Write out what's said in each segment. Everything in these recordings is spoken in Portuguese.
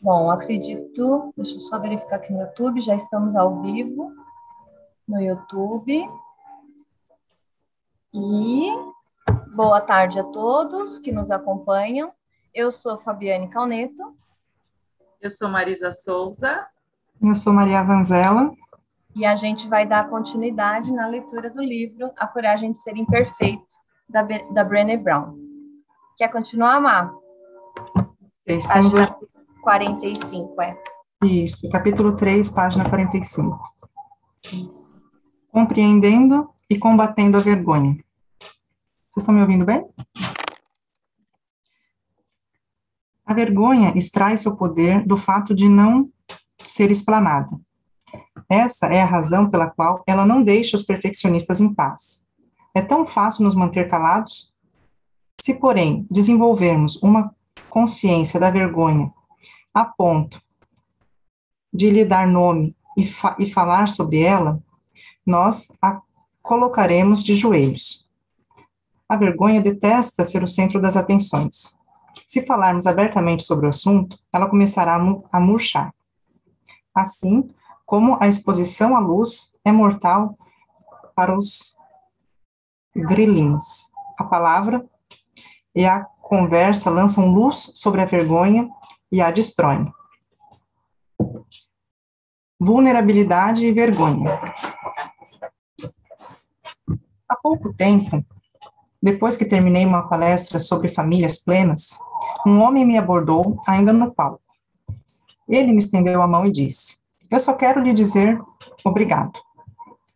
Bom, acredito. Deixa eu só verificar aqui no YouTube. Já estamos ao vivo no YouTube. E boa tarde a todos que nos acompanham. Eu sou Fabiane Calneto. Eu sou Marisa Souza. Eu sou Maria Vanzella. E a gente vai dar continuidade na leitura do livro A Coragem de Ser Imperfeito, da, da Brené Brown. Quer continuar, Má? Estamos página 45, é. Isso, capítulo 3, página 45. Isso. Compreendendo e combatendo a vergonha. Vocês estão me ouvindo bem? A vergonha extrai seu poder do fato de não ser explanada. Essa é a razão pela qual ela não deixa os perfeccionistas em paz. É tão fácil nos manter calados? Se, porém, desenvolvermos uma consciência da vergonha a ponto de lhe dar nome e, fa e falar sobre ela, nós a colocaremos de joelhos. A vergonha detesta ser o centro das atenções. Se falarmos abertamente sobre o assunto, ela começará a, mu a murchar. Assim como a exposição à luz é mortal para os grilins. A palavra e a conversa lançam luz sobre a vergonha e a destroem. Vulnerabilidade e vergonha. Há pouco tempo, depois que terminei uma palestra sobre famílias plenas, um homem me abordou, ainda no palco. Ele me estendeu a mão e disse: Eu só quero lhe dizer obrigado.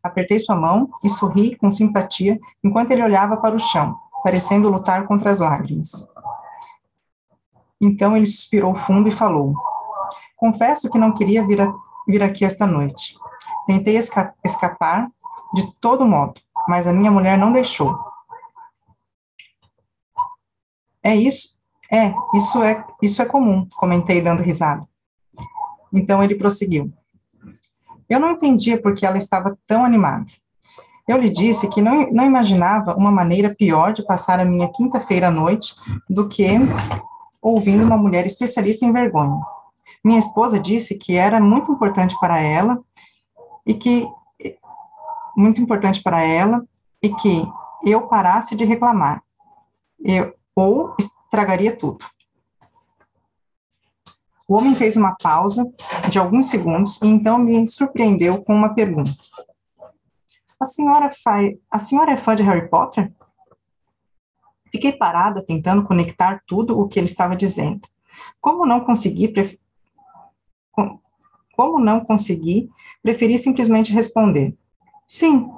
Apertei sua mão e sorri com simpatia enquanto ele olhava para o chão, parecendo lutar contra as lágrimas. Então ele suspirou fundo e falou: Confesso que não queria vir, a, vir aqui esta noite. Tentei esca escapar de todo modo, mas a minha mulher não deixou. É isso? É, isso é, isso é comum, comentei dando risada. Então ele prosseguiu. Eu não entendia por que ela estava tão animada. Eu lhe disse que não, não imaginava uma maneira pior de passar a minha quinta-feira à noite do que ouvindo uma mulher especialista em vergonha. Minha esposa disse que era muito importante para ela e que muito importante para ela e que eu parasse de reclamar, eu, ou estragaria tudo. O homem fez uma pausa de alguns segundos e então me surpreendeu com uma pergunta. A senhora, faz, a senhora é fã de Harry Potter? Fiquei parada tentando conectar tudo o que ele estava dizendo. Como não consegui, pref... como não consegui, preferi simplesmente responder: Sim,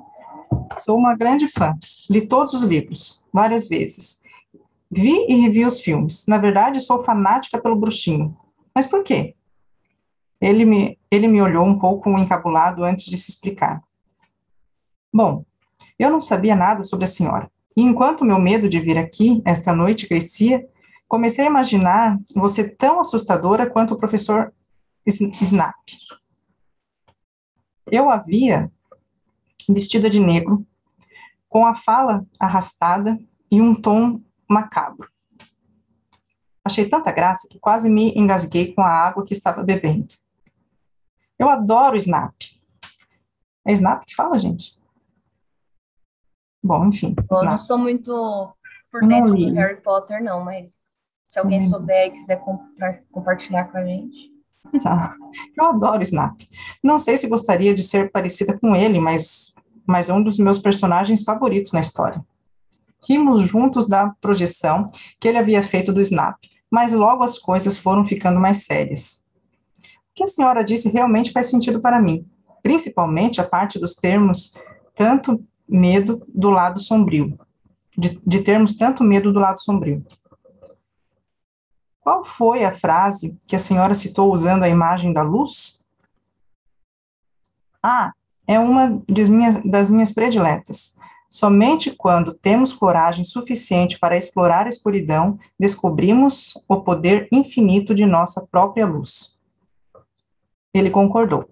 sou uma grande fã. Li todos os livros, várias vezes. Vi e revi os filmes. Na verdade, sou fanática pelo bruxinho. Mas por quê? Ele me, ele me olhou um pouco encabulado antes de se explicar. Bom, eu não sabia nada sobre a senhora. E enquanto meu medo de vir aqui esta noite crescia, comecei a imaginar você tão assustadora quanto o professor Snap. Eu a via vestida de negro, com a fala arrastada e um tom macabro. Achei tanta graça que quase me engasguei com a água que estava bebendo. Eu adoro Snap. É Snap que fala, gente? Bom, enfim. Eu não sou muito por dentro do Harry Potter, não, mas se alguém uhum. souber e quiser compartilhar com a gente. Tá. Eu adoro Snap. Não sei se gostaria de ser parecida com ele, mas, mas é um dos meus personagens favoritos na história. Rimos juntos da projeção que ele havia feito do Snap, mas logo as coisas foram ficando mais sérias. O que a senhora disse realmente faz sentido para mim, principalmente a parte dos termos tanto medo do lado sombrio, de, de termos tanto medo do lado sombrio. Qual foi a frase que a senhora citou usando a imagem da luz? Ah, é uma minhas, das minhas prediletas. Somente quando temos coragem suficiente para explorar a escuridão, descobrimos o poder infinito de nossa própria luz. Ele concordou.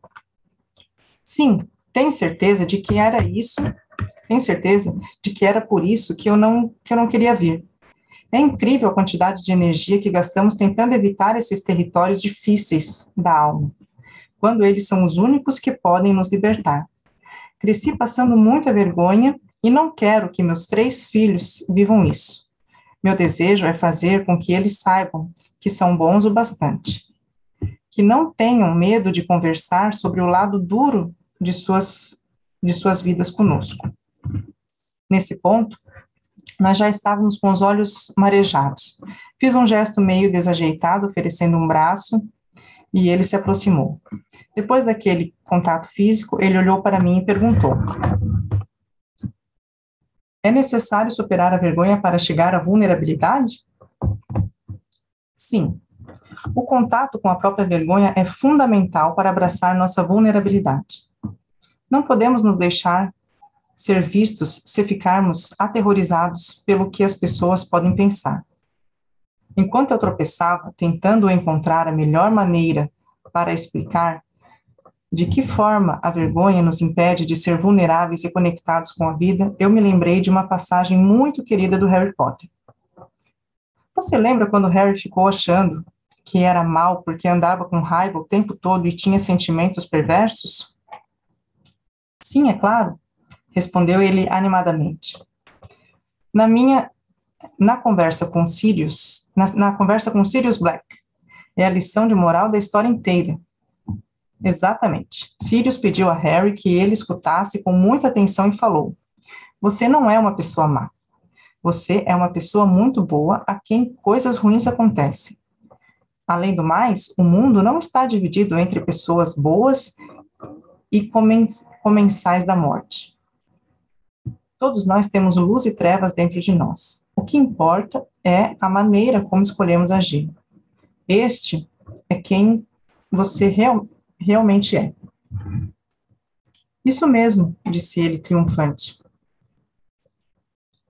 Sim, tenho certeza de que era isso tenho certeza de que era por isso que eu não, que eu não queria vir. É incrível a quantidade de energia que gastamos tentando evitar esses territórios difíceis da alma, quando eles são os únicos que podem nos libertar. Cresci passando muita vergonha e não quero que meus três filhos vivam isso. Meu desejo é fazer com que eles saibam que são bons o bastante. Que não tenham medo de conversar sobre o lado duro de suas, de suas vidas conosco. Nesse ponto, nós já estávamos com os olhos marejados. Fiz um gesto meio desajeitado, oferecendo um braço, e ele se aproximou. Depois daquele contato físico, ele olhou para mim e perguntou: É necessário superar a vergonha para chegar à vulnerabilidade? Sim. O contato com a própria vergonha é fundamental para abraçar nossa vulnerabilidade. Não podemos nos deixar ser vistos se ficarmos aterrorizados pelo que as pessoas podem pensar. Enquanto eu tropeçava, tentando encontrar a melhor maneira para explicar de que forma a vergonha nos impede de ser vulneráveis e conectados com a vida, eu me lembrei de uma passagem muito querida do Harry Potter. Você lembra quando Harry ficou achando que era mal porque andava com raiva o tempo todo e tinha sentimentos perversos? Sim, é claro, respondeu ele animadamente. Na minha na conversa com Sirius, na, na conversa com Sirius Black, é a lição de moral da história inteira. Exatamente. Sirius pediu a Harry que ele escutasse com muita atenção e falou: Você não é uma pessoa má. Você é uma pessoa muito boa a quem coisas ruins acontecem. Além do mais, o mundo não está dividido entre pessoas boas e comensais da morte. Todos nós temos luz e trevas dentro de nós. O que importa é a maneira como escolhemos agir. Este é quem você real, realmente é. Isso mesmo, disse ele triunfante.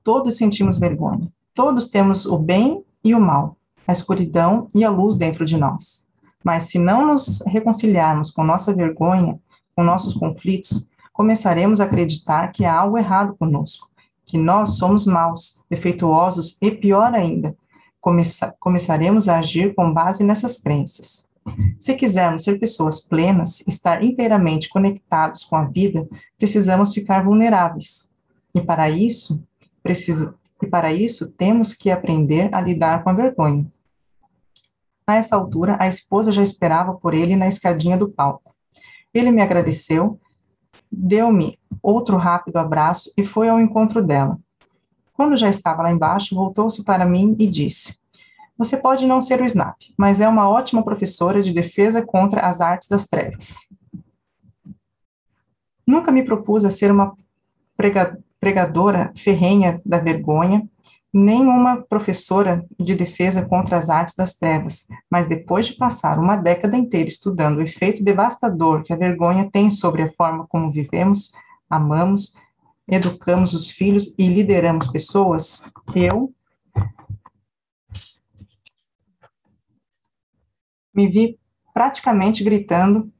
Todos sentimos vergonha. Todos temos o bem e o mal, a escuridão e a luz dentro de nós. Mas se não nos reconciliarmos com nossa vergonha, com nossos conflitos, começaremos a acreditar que há algo errado conosco, que nós somos maus, defeituosos e pior ainda, começa começaremos a agir com base nessas crenças. Se quisermos ser pessoas plenas, estar inteiramente conectados com a vida, precisamos ficar vulneráveis. E para isso, precisa, e para isso temos que aprender a lidar com a vergonha. A essa altura, a esposa já esperava por ele na escadinha do palco. Ele me agradeceu, deu-me outro rápido abraço e foi ao encontro dela. Quando já estava lá embaixo, voltou-se para mim e disse: Você pode não ser o Snap, mas é uma ótima professora de defesa contra as artes das trevas. Nunca me propus a ser uma pregadora ferrenha da vergonha, nem uma professora de defesa contra as artes das trevas, mas depois de passar uma década inteira estudando o efeito devastador que a vergonha tem sobre a forma como vivemos, amamos, educamos os filhos e lideramos pessoas, eu me vi praticamente gritando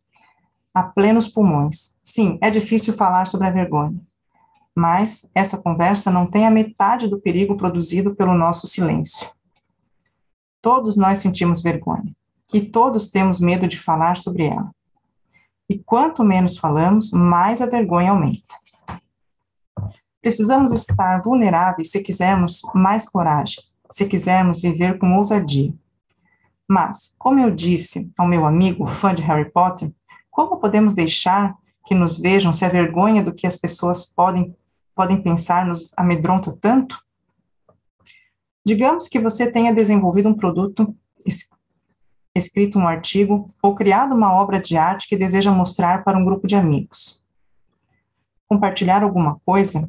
a plenos pulmões. Sim, é difícil falar sobre a vergonha mas essa conversa não tem a metade do perigo produzido pelo nosso silêncio. Todos nós sentimos vergonha, e todos temos medo de falar sobre ela. E quanto menos falamos, mais a vergonha aumenta. Precisamos estar vulneráveis se quisermos mais coragem, se quisermos viver com ousadia. Mas, como eu disse ao meu amigo, fã de Harry Potter, como podemos deixar que nos vejam se a vergonha do que as pessoas podem podem pensar nos amedronta tanto? Digamos que você tenha desenvolvido um produto, escrito um artigo ou criado uma obra de arte que deseja mostrar para um grupo de amigos. Compartilhar alguma coisa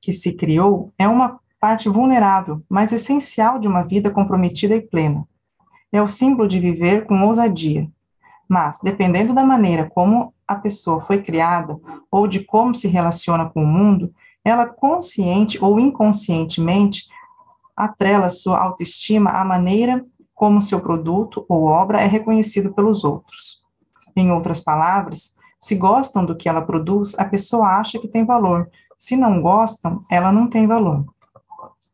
que se criou é uma parte vulnerável, mas essencial de uma vida comprometida e plena. É o símbolo de viver com ousadia. Mas, dependendo da maneira como a pessoa foi criada ou de como se relaciona com o mundo, ela consciente ou inconscientemente atrela sua autoestima à maneira como seu produto ou obra é reconhecido pelos outros. Em outras palavras, se gostam do que ela produz, a pessoa acha que tem valor. Se não gostam, ela não tem valor.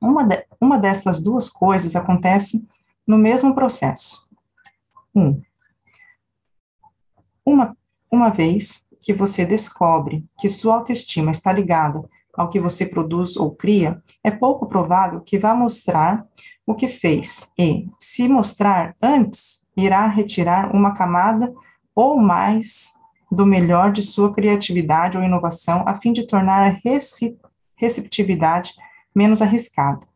Uma, de, uma destas duas coisas acontece no mesmo processo. Um, uma, uma vez que você descobre que sua autoestima está ligada ao que você produz ou cria, é pouco provável que vá mostrar o que fez e, se mostrar antes, irá retirar uma camada ou mais do melhor de sua criatividade ou inovação a fim de tornar a receptividade menos arriscada.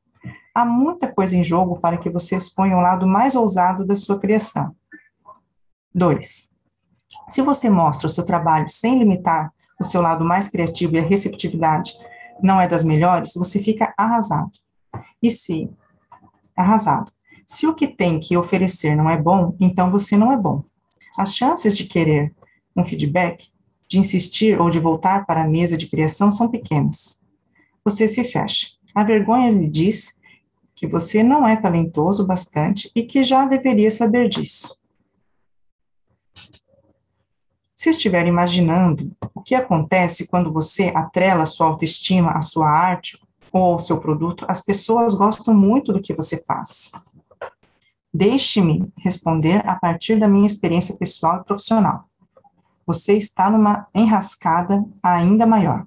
Há muita coisa em jogo para que você exponha o lado mais ousado da sua criação. 2. Se você mostra o seu trabalho sem limitar o seu lado mais criativo e a receptividade não é das melhores, você fica arrasado. E se arrasado. Se o que tem que oferecer não é bom, então você não é bom. As chances de querer um feedback, de insistir ou de voltar para a mesa de criação são pequenas. Você se fecha. A vergonha lhe diz que você não é talentoso bastante e que já deveria saber disso. Se estiver imaginando o que acontece quando você atrela sua autoestima à sua arte ou ao seu produto, as pessoas gostam muito do que você faz. Deixe-me responder a partir da minha experiência pessoal e profissional. Você está numa enrascada ainda maior.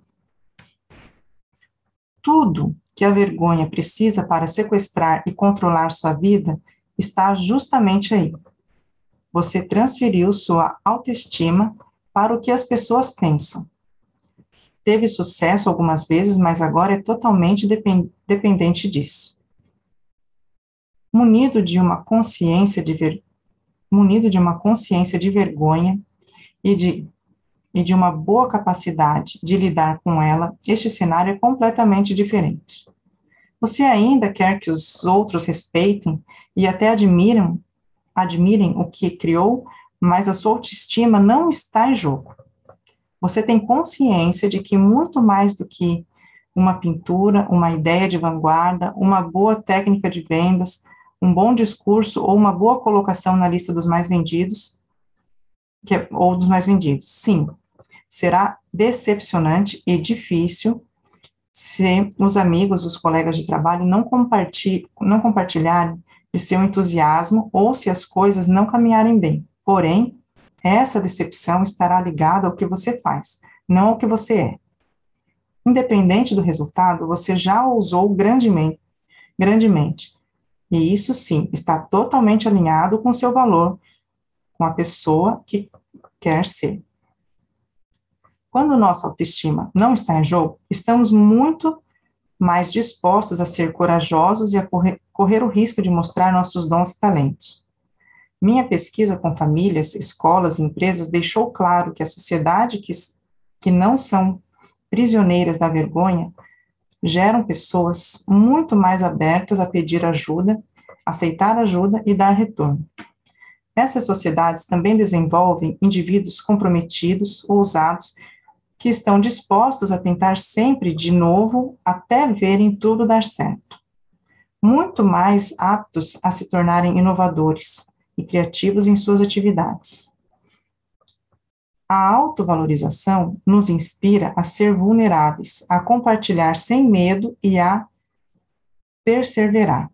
Tudo que a vergonha precisa para sequestrar e controlar sua vida está justamente aí, você transferiu sua autoestima para o que as pessoas pensam. Teve sucesso algumas vezes, mas agora é totalmente dependente disso. Munido de uma consciência de ver, munido de uma consciência de vergonha e de e de uma boa capacidade de lidar com ela, este cenário é completamente diferente. Você ainda quer que os outros respeitem e até admiram admirem o que criou, mas a sua autoestima não está em jogo. Você tem consciência de que muito mais do que uma pintura, uma ideia de vanguarda, uma boa técnica de vendas, um bom discurso ou uma boa colocação na lista dos mais vendidos, que, é, ou dos mais vendidos. Sim, será decepcionante e difícil se os amigos, os colegas de trabalho não, não compartilharem de seu entusiasmo ou se as coisas não caminharem bem. Porém, essa decepção estará ligada ao que você faz, não ao que você é. Independente do resultado, você já o usou grandemente, grandemente. E isso sim está totalmente alinhado com seu valor, com a pessoa que quer ser. Quando nossa autoestima não está em jogo, estamos muito mais dispostos a ser corajosos e a correr, o risco de mostrar nossos dons e talentos. Minha pesquisa com famílias, escolas e empresas deixou claro que a sociedade que, que não são prisioneiras da vergonha geram pessoas muito mais abertas a pedir ajuda, aceitar ajuda e dar retorno. Essas sociedades também desenvolvem indivíduos comprometidos, ousados que estão dispostos a tentar sempre de novo até verem tudo dar certo. Muito mais aptos a se tornarem inovadores e criativos em suas atividades. A autovalorização nos inspira a ser vulneráveis, a compartilhar sem medo e a perseverar.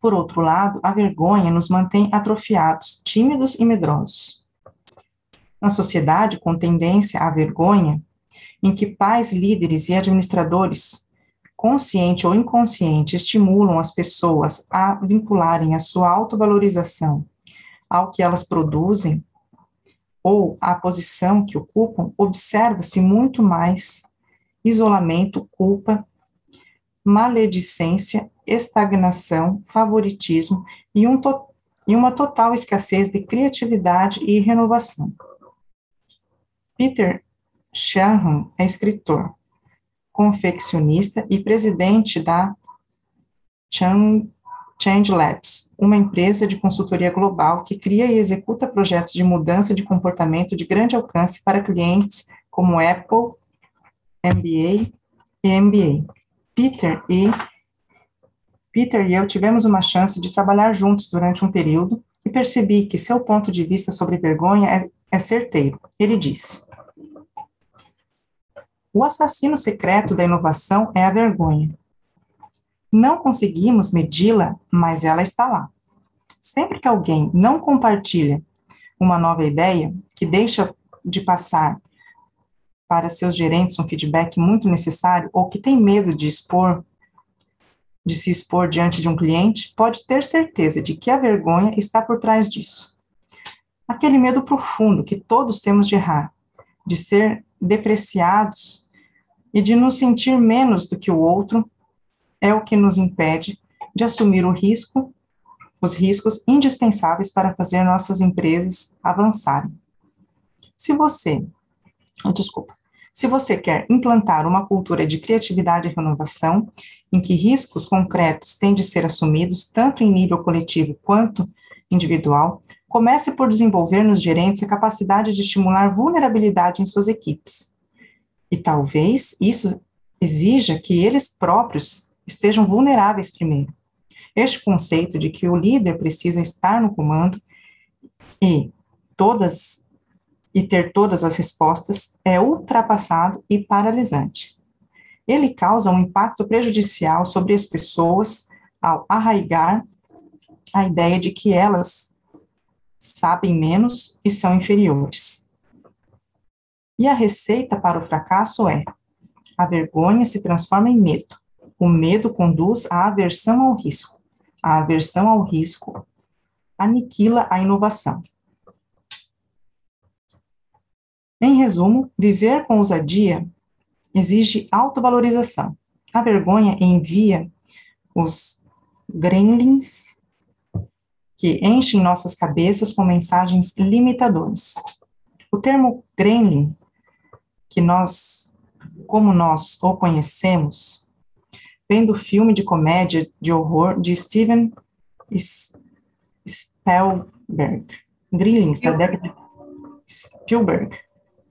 Por outro lado, a vergonha nos mantém atrofiados, tímidos e medrosos na sociedade com tendência à vergonha, em que pais, líderes e administradores, consciente ou inconsciente, estimulam as pessoas a vincularem a sua autovalorização ao que elas produzem ou à posição que ocupam, observa-se muito mais isolamento, culpa, maledicência, estagnação, favoritismo e, um to e uma total escassez de criatividade e renovação. Peter Shanahan é escritor, confeccionista e presidente da Change Labs, uma empresa de consultoria global que cria e executa projetos de mudança de comportamento de grande alcance para clientes como Apple, MBA e MBA. Peter e Peter e eu tivemos uma chance de trabalhar juntos durante um período e percebi que seu ponto de vista sobre vergonha é, é certeiro. Ele disse: o assassino secreto da inovação é a vergonha. Não conseguimos medi-la, mas ela está lá. Sempre que alguém não compartilha uma nova ideia, que deixa de passar para seus gerentes um feedback muito necessário, ou que tem medo de expor, de se expor diante de um cliente, pode ter certeza de que a vergonha está por trás disso. Aquele medo profundo que todos temos de errar, de ser depreciados e de nos sentir menos do que o outro, é o que nos impede de assumir o risco, os riscos indispensáveis para fazer nossas empresas avançarem. Se você, desculpa, se você quer implantar uma cultura de criatividade e renovação, em que riscos concretos têm de ser assumidos tanto em nível coletivo quanto individual, comece por desenvolver nos gerentes a capacidade de estimular vulnerabilidade em suas equipes. E talvez isso exija que eles próprios estejam vulneráveis primeiro. Este conceito de que o líder precisa estar no comando e todas e ter todas as respostas é ultrapassado e paralisante. Ele causa um impacto prejudicial sobre as pessoas ao arraigar a ideia de que elas sabem menos e são inferiores. E a receita para o fracasso é: a vergonha se transforma em medo. O medo conduz à aversão ao risco. A aversão ao risco aniquila a inovação. Em resumo, viver com ousadia exige autovalorização. A vergonha envia os gremlins que enchem nossas cabeças com mensagens limitadoras. O termo gremlin, que nós, como nós o conhecemos, vem do filme de comédia de horror de Steven Spielberg. Gremlins, da década de Spielberg.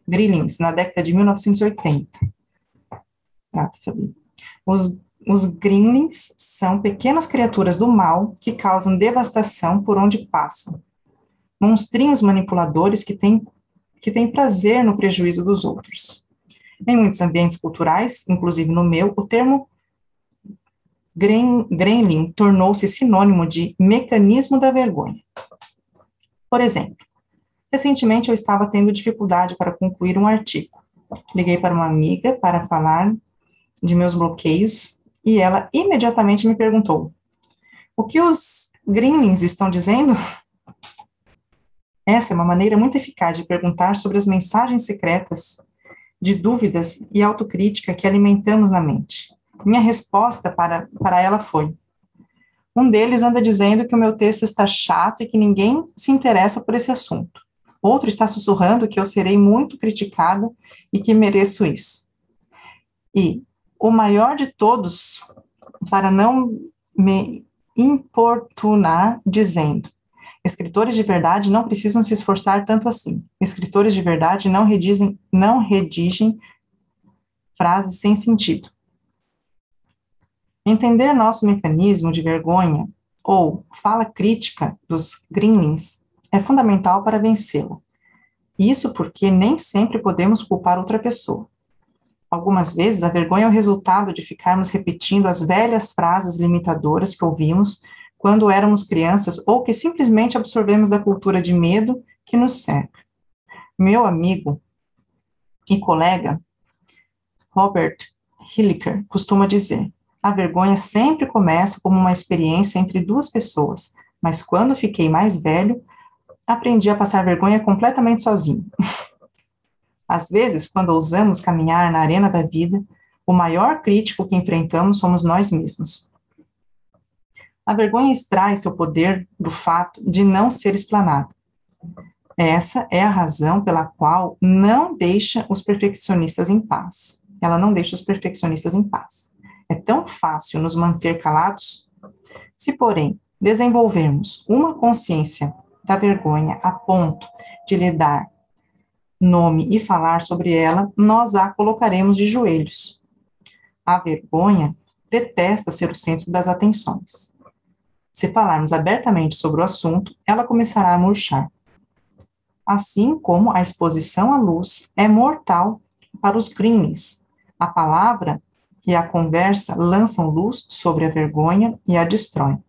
Grillings, na década de 1980. Ah, os, os gremlins são pequenas criaturas do mal que causam devastação por onde passam. Monstrinhos manipuladores que têm, que têm prazer no prejuízo dos outros. Em muitos ambientes culturais, inclusive no meu, o termo gremlin tornou-se sinônimo de mecanismo da vergonha. Por exemplo, Recentemente eu estava tendo dificuldade para concluir um artigo. Liguei para uma amiga para falar de meus bloqueios e ela imediatamente me perguntou: O que os gremlins estão dizendo? Essa é uma maneira muito eficaz de perguntar sobre as mensagens secretas de dúvidas e autocrítica que alimentamos na mente. Minha resposta para, para ela foi: um deles anda dizendo que o meu texto está chato e que ninguém se interessa por esse assunto. Outro está sussurrando que eu serei muito criticado e que mereço isso. E o maior de todos, para não me importunar, dizendo: escritores de verdade não precisam se esforçar tanto assim. Escritores de verdade não redigem, não redigem frases sem sentido. Entender nosso mecanismo de vergonha ou fala crítica dos gremlins é fundamental para vencê-la. Isso porque nem sempre podemos culpar outra pessoa. Algumas vezes a vergonha é o resultado de ficarmos repetindo as velhas frases limitadoras que ouvimos quando éramos crianças ou que simplesmente absorvemos da cultura de medo que nos cerca. Meu amigo e colega Robert Hilliker costuma dizer: a vergonha sempre começa como uma experiência entre duas pessoas, mas quando fiquei mais velho, aprendi a passar vergonha completamente sozinho. Às vezes, quando ousamos caminhar na arena da vida, o maior crítico que enfrentamos somos nós mesmos. A vergonha extrai seu poder do fato de não ser explanada. Essa é a razão pela qual não deixa os perfeccionistas em paz. Ela não deixa os perfeccionistas em paz. É tão fácil nos manter calados? Se, porém, desenvolvermos uma consciência da vergonha a ponto de lhe dar nome e falar sobre ela, nós a colocaremos de joelhos. A vergonha detesta ser o centro das atenções. Se falarmos abertamente sobre o assunto, ela começará a murchar. Assim como a exposição à luz é mortal para os crimes. A palavra e a conversa lançam luz sobre a vergonha e a destroem.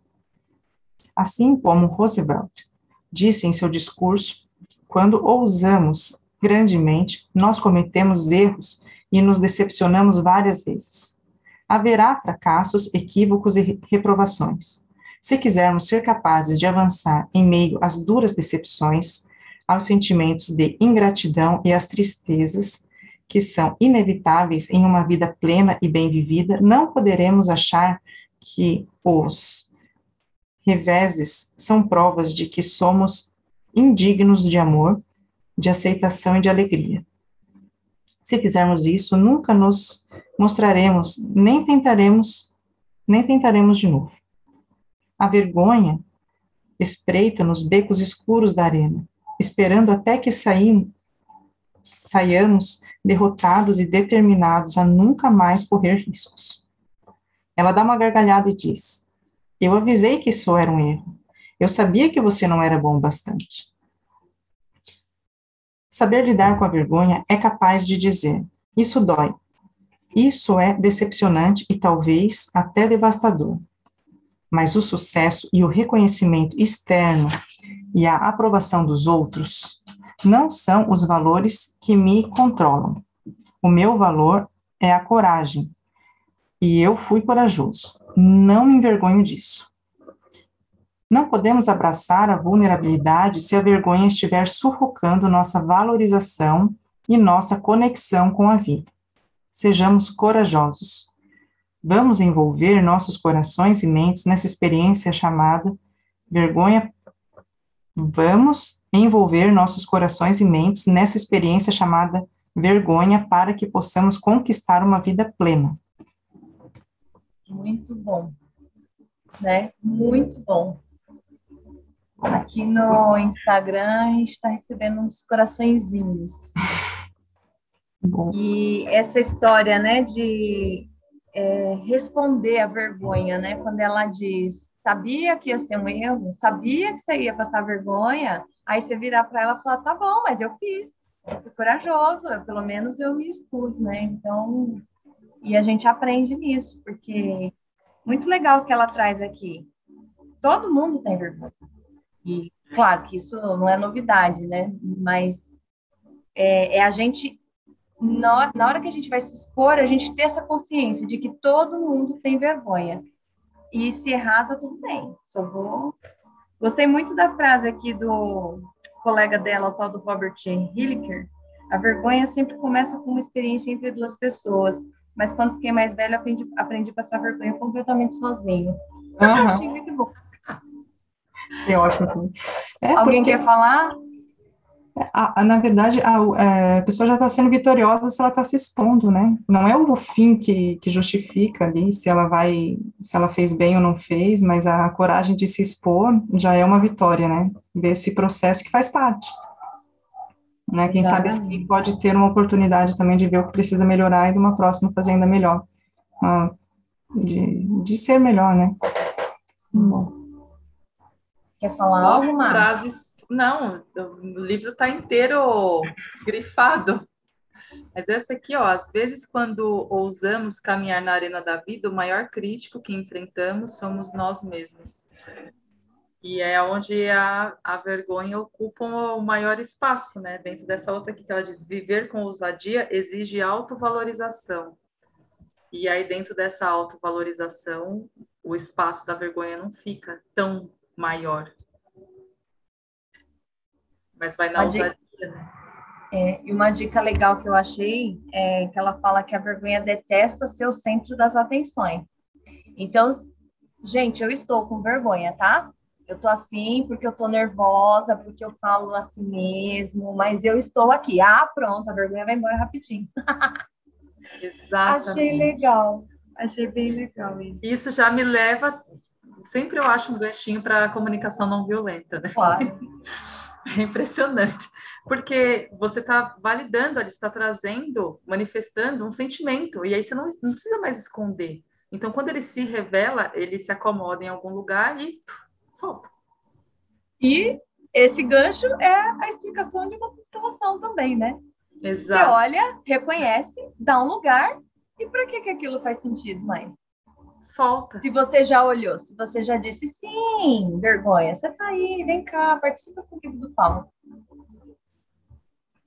Assim como Roosevelt disse em seu discurso, quando ousamos grandemente, nós cometemos erros e nos decepcionamos várias vezes. Haverá fracassos, equívocos e reprovações. Se quisermos ser capazes de avançar em meio às duras decepções, aos sentimentos de ingratidão e às tristezas, que são inevitáveis em uma vida plena e bem vivida, não poderemos achar que os reveses são provas de que somos indignos de amor, de aceitação e de alegria. Se fizermos isso, nunca nos mostraremos, nem tentaremos, nem tentaremos de novo. A vergonha espreita nos becos escuros da arena, esperando até que saímos, saiamos derrotados e determinados a nunca mais correr riscos. Ela dá uma gargalhada e diz: Eu avisei que isso era um erro. Eu sabia que você não era bom bastante. Saber lidar com a vergonha é capaz de dizer: Isso dói. Isso é decepcionante e talvez até devastador. Mas o sucesso e o reconhecimento externo e a aprovação dos outros não são os valores que me controlam. O meu valor é a coragem. E eu fui corajoso. Não me envergonho disso. Não podemos abraçar a vulnerabilidade se a vergonha estiver sufocando nossa valorização e nossa conexão com a vida. Sejamos corajosos. Vamos envolver nossos corações e mentes nessa experiência chamada vergonha. Vamos envolver nossos corações e mentes nessa experiência chamada vergonha para que possamos conquistar uma vida plena. Muito bom, né? Muito bom. Aqui no Instagram a gente está recebendo uns coraçõezinhos. Bom. E essa história, né, de é, responder à vergonha, né, quando ela diz, sabia que ia ser um erro, sabia que você ia passar vergonha, Aí você virar para ela e falar, tá bom, mas eu fiz. Eu fui corajoso, eu, pelo menos eu me expus, né? Então, e a gente aprende nisso, porque muito legal que ela traz aqui. Todo mundo tem vergonha. E, claro, que isso não é novidade, né? Mas é, é a gente, na, na hora que a gente vai se expor, a gente ter essa consciência de que todo mundo tem vergonha. E se errar, tá tudo bem. Só vou Gostei muito da frase aqui do colega dela, o tal do Robert Hilliker. A vergonha sempre começa com uma experiência entre duas pessoas, mas quando fiquei mais velho, aprendi, aprendi a passar vergonha completamente sozinho. Uhum. Achei muito bom. É ótimo. É Alguém porque... quer falar? A, a, na verdade, a, é, a pessoa já está sendo vitoriosa se ela está se expondo, né? Não é o fim que, que justifica ali se ela vai, se ela fez bem ou não fez, mas a coragem de se expor já é uma vitória, né? Ver esse processo que faz parte. Né? Quem sabe assim pode ter uma oportunidade também de ver o que precisa melhorar e de uma próxima fazer ainda melhor. Ah, de, de ser melhor, né? Bom. Quer falar Só algo? Frases não, o livro está inteiro grifado. Mas essa aqui, ó, às vezes quando ousamos caminhar na arena da vida, o maior crítico que enfrentamos somos nós mesmos. E é onde a, a vergonha ocupa o maior espaço, né? Dentro dessa outra aqui que ela diz, viver com ousadia exige autovalorização. E aí dentro dessa autovalorização, o espaço da vergonha não fica tão maior, mas vai na ousadia, né? É, e uma dica legal que eu achei é que ela fala que a vergonha detesta ser o centro das atenções. Então, gente, eu estou com vergonha, tá? Eu tô assim porque eu tô nervosa, porque eu falo assim mesmo, mas eu estou aqui. Ah, pronto, a vergonha vai embora rapidinho. Exatamente. Achei legal. Achei bem legal isso. Isso já me leva. Sempre eu acho um ganchinho para comunicação não violenta, né? Claro. É impressionante, porque você está validando, ele está trazendo, manifestando um sentimento, e aí você não, não precisa mais esconder. Então, quando ele se revela, ele se acomoda em algum lugar e pff, solta. E esse gancho é a explicação de uma constelação também, né? Exato. Você olha, reconhece, dá um lugar E para que, que aquilo faz sentido mais? Solta. Se você já olhou, se você já disse sim, vergonha, você tá aí, vem cá, participa comigo do palco.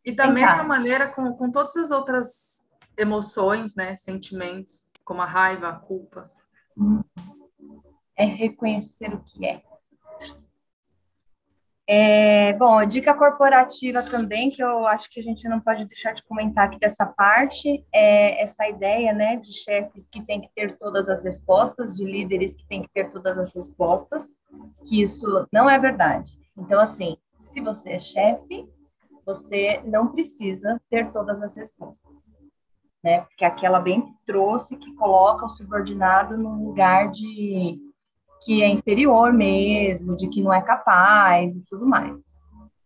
E da vem mesma cá. maneira com, com todas as outras emoções, né, sentimentos, como a raiva, a culpa. É reconhecer o que é. É, bom, dica corporativa também, que eu acho que a gente não pode deixar de comentar aqui dessa parte, é essa ideia, né, de chefes que têm que ter todas as respostas, de líderes que têm que ter todas as respostas, que isso não é verdade. Então, assim, se você é chefe, você não precisa ter todas as respostas, né, porque aquela bem trouxe que coloca o subordinado num lugar de que é inferior mesmo, de que não é capaz e tudo mais.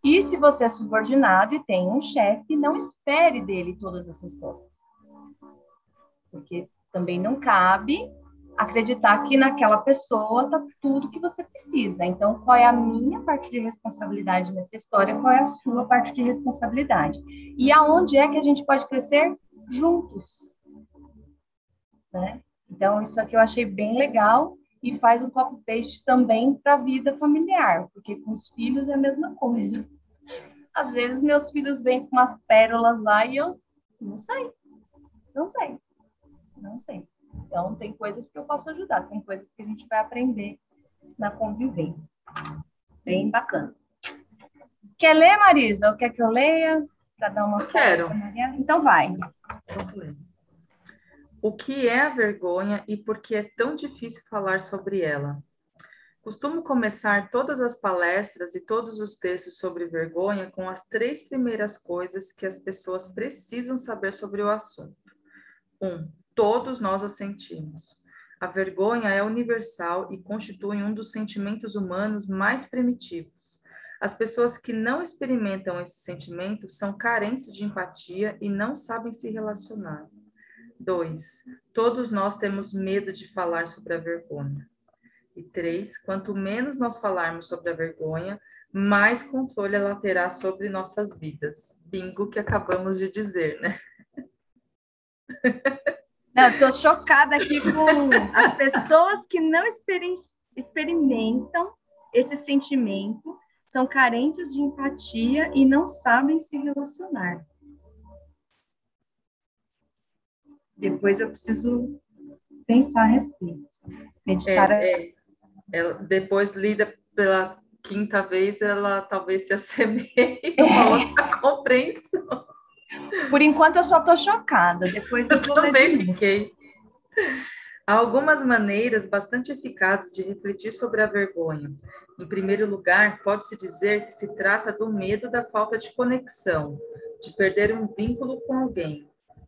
E se você é subordinado e tem um chefe, não espere dele todas as respostas. Porque também não cabe acreditar que naquela pessoa está tudo que você precisa. Então, qual é a minha parte de responsabilidade nessa história? Qual é a sua parte de responsabilidade? E aonde é que a gente pode crescer juntos? Né? Então, isso aqui eu achei bem legal e faz um copy-paste também para a vida familiar, porque com os filhos é a mesma coisa. Às vezes meus filhos vêm com umas pérolas lá e eu não sei, não sei, não sei. Então, tem coisas que eu posso ajudar, tem coisas que a gente vai aprender na convivência. Bem bacana. Quer ler, Marisa? Ou quer que eu leia? Para dar uma. Eu quero. Então, vai. Posso ler. O que é a vergonha e por que é tão difícil falar sobre ela? Costumo começar todas as palestras e todos os textos sobre vergonha com as três primeiras coisas que as pessoas precisam saber sobre o assunto. Um, todos nós a sentimos. A vergonha é universal e constitui um dos sentimentos humanos mais primitivos. As pessoas que não experimentam esse sentimento são carentes de empatia e não sabem se relacionar. 2. Todos nós temos medo de falar sobre a vergonha. E três, quanto menos nós falarmos sobre a vergonha, mais controle ela terá sobre nossas vidas. Bingo que acabamos de dizer, né? Não, estou chocada aqui com as pessoas que não experimentam esse sentimento, são carentes de empatia e não sabem se relacionar. Depois eu preciso pensar a respeito. Meditar. É, é, ela, depois, lida pela quinta vez, ela talvez se assemelhe a é. outra compreensão. Por enquanto, eu só estou chocada. Depois eu, eu também fiquei. Há algumas maneiras bastante eficazes de refletir sobre a vergonha. Em primeiro lugar, pode-se dizer que se trata do medo da falta de conexão, de perder um vínculo com alguém.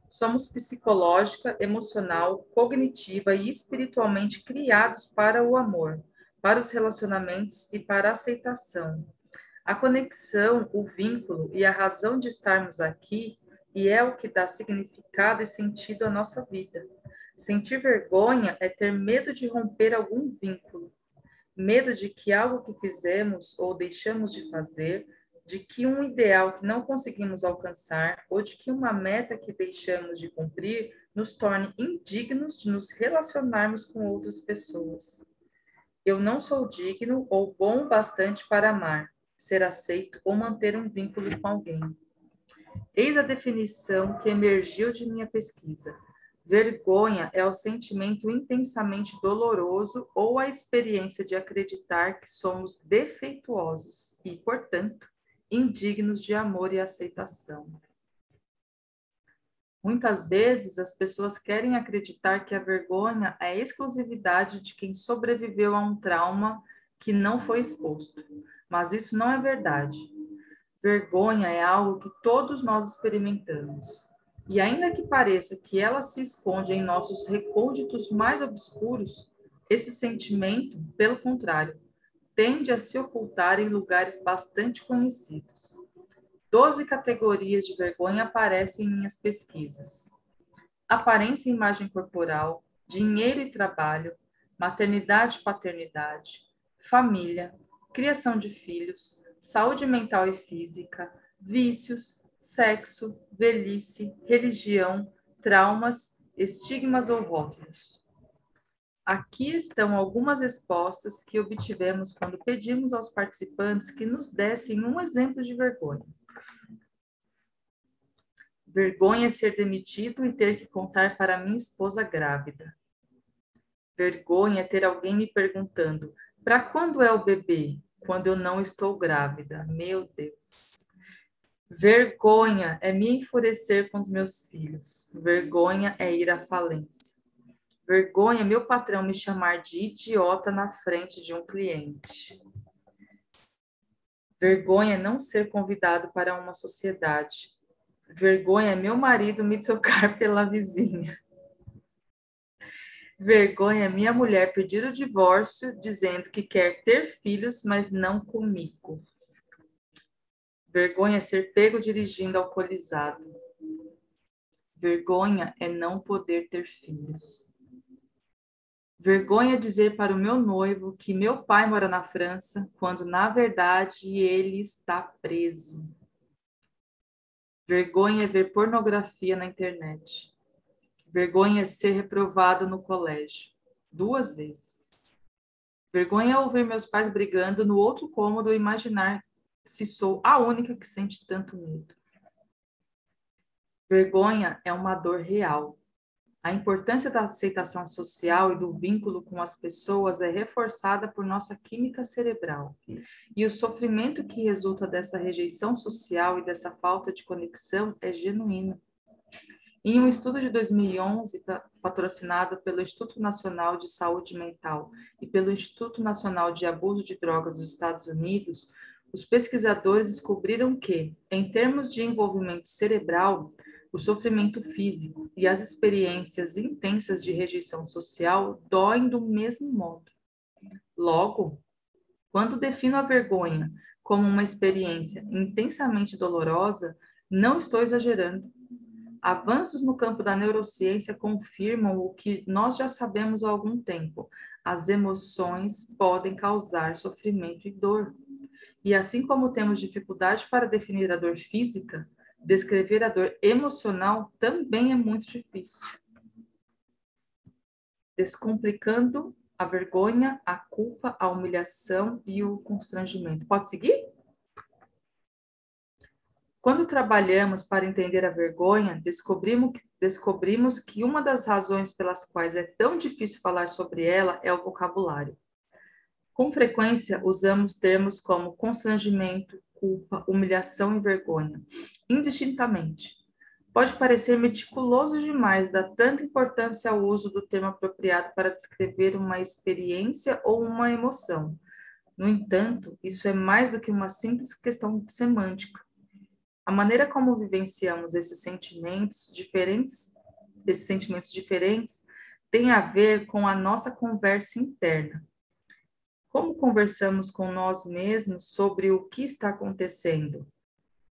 Somos psicológica, emocional, cognitiva e espiritualmente criados para o amor, para os relacionamentos e para a aceitação. A conexão, o vínculo e a razão de estarmos aqui e é o que dá significado e sentido à nossa vida. Sentir vergonha é ter medo de romper algum vínculo, medo de que algo que fizemos ou deixamos de fazer de que um ideal que não conseguimos alcançar ou de que uma meta que deixamos de cumprir nos torne indignos de nos relacionarmos com outras pessoas. Eu não sou digno ou bom bastante para amar, ser aceito ou manter um vínculo com alguém. Eis a definição que emergiu de minha pesquisa. Vergonha é o sentimento intensamente doloroso ou a experiência de acreditar que somos defeituosos e, portanto, indignos de amor e aceitação. Muitas vezes as pessoas querem acreditar que a vergonha é exclusividade de quem sobreviveu a um trauma que não foi exposto, mas isso não é verdade. Vergonha é algo que todos nós experimentamos. E ainda que pareça que ela se esconde em nossos recônditos mais obscuros, esse sentimento, pelo contrário, tende a se ocultar em lugares bastante conhecidos. Doze categorias de vergonha aparecem em minhas pesquisas: aparência e imagem corporal, dinheiro e trabalho, maternidade e paternidade, família, criação de filhos, saúde mental e física, vícios, sexo, velhice, religião, traumas estigmas ou rótulos. Aqui estão algumas respostas que obtivemos quando pedimos aos participantes que nos dessem um exemplo de vergonha. Vergonha ser demitido e ter que contar para minha esposa grávida. Vergonha ter alguém me perguntando: para quando é o bebê? Quando eu não estou grávida. Meu Deus. Vergonha é me enfurecer com os meus filhos. Vergonha é ir à falência. Vergonha meu patrão me chamar de idiota na frente de um cliente. Vergonha não ser convidado para uma sociedade. Vergonha meu marido me tocar pela vizinha. Vergonha minha mulher pedir o divórcio dizendo que quer ter filhos, mas não comigo. Vergonha ser pego dirigindo alcoolizado. Vergonha é não poder ter filhos. Vergonha dizer para o meu noivo que meu pai mora na França, quando na verdade ele está preso. Vergonha ver pornografia na internet. Vergonha ser reprovado no colégio. Duas vezes. Vergonha ouvir meus pais brigando no outro cômodo e imaginar se sou a única que sente tanto medo. Vergonha é uma dor real, a importância da aceitação social e do vínculo com as pessoas é reforçada por nossa química cerebral. E o sofrimento que resulta dessa rejeição social e dessa falta de conexão é genuíno. Em um estudo de 2011, patrocinado pelo Instituto Nacional de Saúde Mental e pelo Instituto Nacional de Abuso de Drogas dos Estados Unidos, os pesquisadores descobriram que, em termos de envolvimento cerebral, o sofrimento físico e as experiências intensas de rejeição social doem do mesmo modo. Logo, quando defino a vergonha como uma experiência intensamente dolorosa, não estou exagerando. Avanços no campo da neurociência confirmam o que nós já sabemos há algum tempo: as emoções podem causar sofrimento e dor. E assim como temos dificuldade para definir a dor física, descrever a dor emocional também é muito difícil. Descomplicando a vergonha, a culpa, a humilhação e o constrangimento. Pode seguir? Quando trabalhamos para entender a vergonha, descobrimos, descobrimos que uma das razões pelas quais é tão difícil falar sobre ela é o vocabulário. Com frequência, usamos termos como constrangimento, culpa, humilhação e vergonha, indistintamente. Pode parecer meticuloso demais dar tanta importância ao uso do termo apropriado para descrever uma experiência ou uma emoção. No entanto, isso é mais do que uma simples questão semântica. A maneira como vivenciamos esses sentimentos diferentes, esses sentimentos diferentes, tem a ver com a nossa conversa interna. Como conversamos com nós mesmos sobre o que está acontecendo?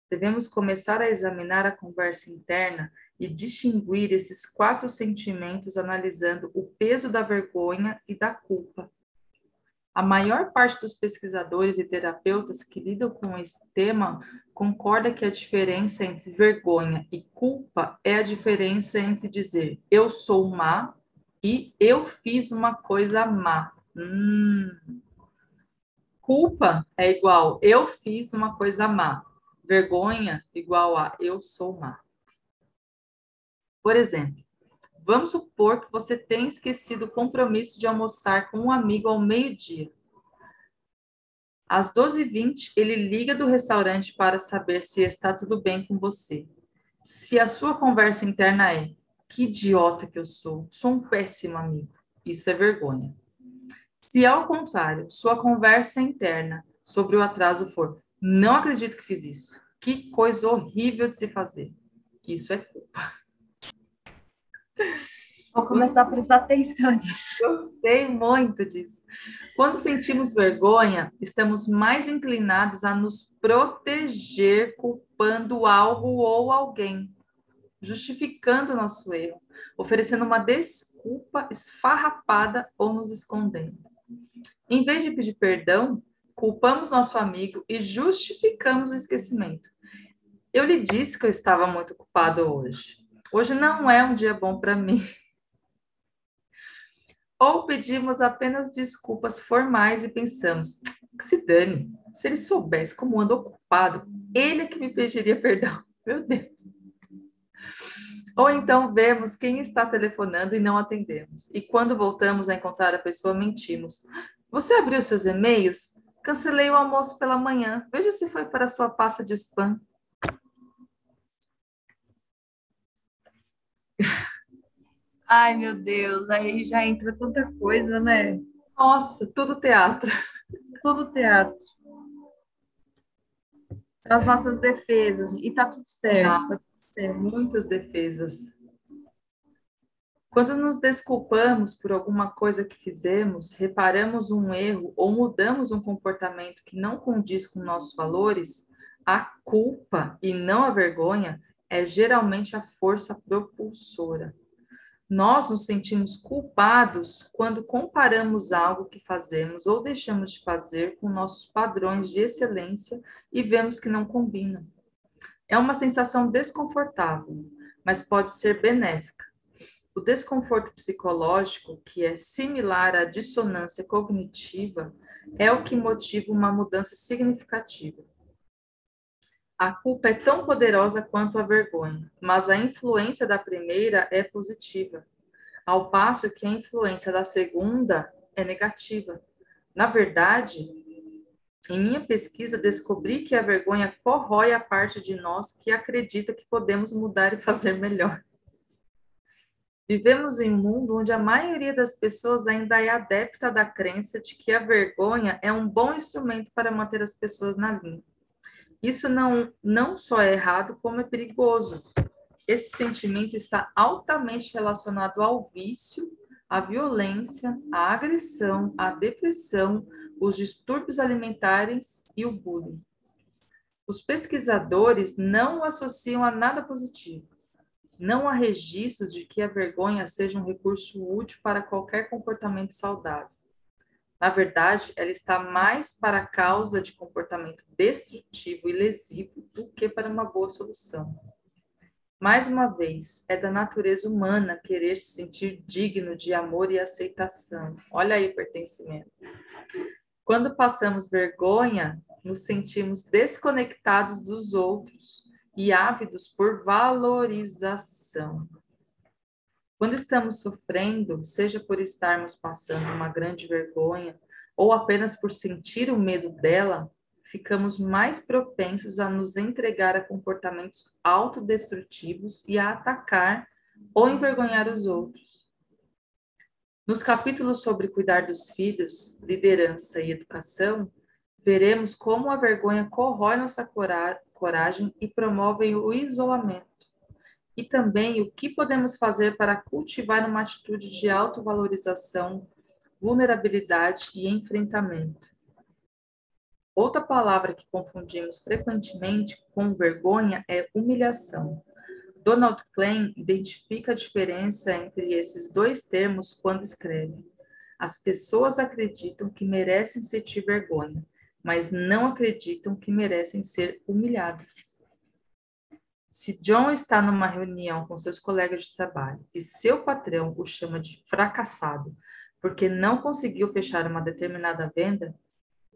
Devemos começar a examinar a conversa interna e distinguir esses quatro sentimentos analisando o peso da vergonha e da culpa. A maior parte dos pesquisadores e terapeutas que lidam com esse tema concorda que a diferença entre vergonha e culpa é a diferença entre dizer eu sou má e eu fiz uma coisa má. Hum. Culpa é igual eu fiz uma coisa má. Vergonha igual a eu sou má. Por exemplo, vamos supor que você tenha esquecido o compromisso de almoçar com um amigo ao meio-dia. Às 12h20, ele liga do restaurante para saber se está tudo bem com você. Se a sua conversa interna é: que idiota que eu sou, sou um péssimo amigo, isso é vergonha. Se, ao contrário, sua conversa interna sobre o atraso for: não acredito que fiz isso, que coisa horrível de se fazer, isso é culpa. Vou começar a prestar atenção nisso. Gostei muito disso. Quando sentimos vergonha, estamos mais inclinados a nos proteger culpando algo ou alguém, justificando nosso erro, oferecendo uma desculpa esfarrapada ou nos escondendo. Em vez de pedir perdão, culpamos nosso amigo e justificamos o esquecimento. Eu lhe disse que eu estava muito ocupado hoje. Hoje não é um dia bom para mim. Ou pedimos apenas desculpas formais e pensamos, que se dane, se ele soubesse como ando ocupado, ele é que me pediria perdão. Meu Deus. Ou então vemos quem está telefonando e não atendemos. E quando voltamos a encontrar a pessoa, mentimos. Você abriu seus e-mails? Cancelei o almoço pela manhã. Veja se foi para a sua pasta de spam. Ai, meu Deus, aí já entra tanta coisa, né? Nossa, tudo teatro. Tudo teatro. As nossas defesas. E tá tudo certo, ah, tá tudo certo. Muitas defesas. Quando nos desculpamos por alguma coisa que fizemos, reparamos um erro ou mudamos um comportamento que não condiz com nossos valores, a culpa e não a vergonha é geralmente a força propulsora. Nós nos sentimos culpados quando comparamos algo que fazemos ou deixamos de fazer com nossos padrões de excelência e vemos que não combina. É uma sensação desconfortável, mas pode ser benéfica. O desconforto psicológico, que é similar à dissonância cognitiva, é o que motiva uma mudança significativa. A culpa é tão poderosa quanto a vergonha, mas a influência da primeira é positiva, ao passo que a influência da segunda é negativa. Na verdade, em minha pesquisa, descobri que a vergonha corrói a parte de nós que acredita que podemos mudar e fazer melhor. Vivemos em um mundo onde a maioria das pessoas ainda é adepta da crença de que a vergonha é um bom instrumento para manter as pessoas na linha. Isso não, não só é errado, como é perigoso. Esse sentimento está altamente relacionado ao vício, à violência, à agressão, à depressão, os distúrbios alimentares e o bullying. Os pesquisadores não o associam a nada positivo. Não há registros de que a vergonha seja um recurso útil para qualquer comportamento saudável. Na verdade, ela está mais para a causa de comportamento destrutivo e lesivo do que para uma boa solução. Mais uma vez, é da natureza humana querer se sentir digno de amor e aceitação. Olha aí o pertencimento. Quando passamos vergonha, nos sentimos desconectados dos outros e ávidos por valorização. Quando estamos sofrendo, seja por estarmos passando uma grande vergonha ou apenas por sentir o medo dela, ficamos mais propensos a nos entregar a comportamentos autodestrutivos e a atacar ou envergonhar os outros. Nos capítulos sobre cuidar dos filhos, liderança e educação, veremos como a vergonha corrói nossa coragem e promove o isolamento e também o que podemos fazer para cultivar uma atitude de autovalorização, vulnerabilidade e enfrentamento. Outra palavra que confundimos frequentemente com vergonha é humilhação. Donald Klein identifica a diferença entre esses dois termos quando escreve: As pessoas acreditam que merecem sentir vergonha, mas não acreditam que merecem ser humilhadas. Se John está numa reunião com seus colegas de trabalho e seu patrão o chama de fracassado porque não conseguiu fechar uma determinada venda,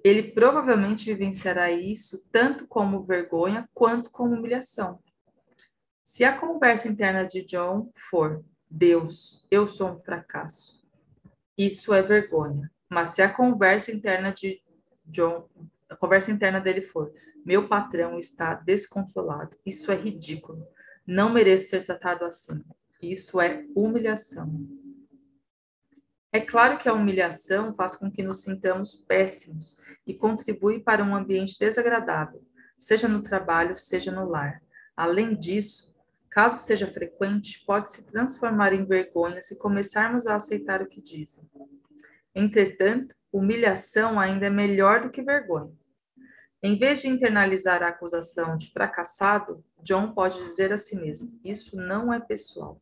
ele provavelmente vivenciará isso tanto como vergonha quanto como humilhação. Se a conversa interna de John for Deus, eu sou um fracasso, isso é vergonha. Mas se a conversa interna de John, a conversa interna dele for meu patrão está descontrolado. Isso é ridículo. Não mereço ser tratado assim. Isso é humilhação. É claro que a humilhação faz com que nos sintamos péssimos e contribui para um ambiente desagradável, seja no trabalho, seja no lar. Além disso, caso seja frequente, pode se transformar em vergonha se começarmos a aceitar o que dizem. Entretanto, humilhação ainda é melhor do que vergonha. Em vez de internalizar a acusação de fracassado, John pode dizer a si mesmo: Isso não é pessoal.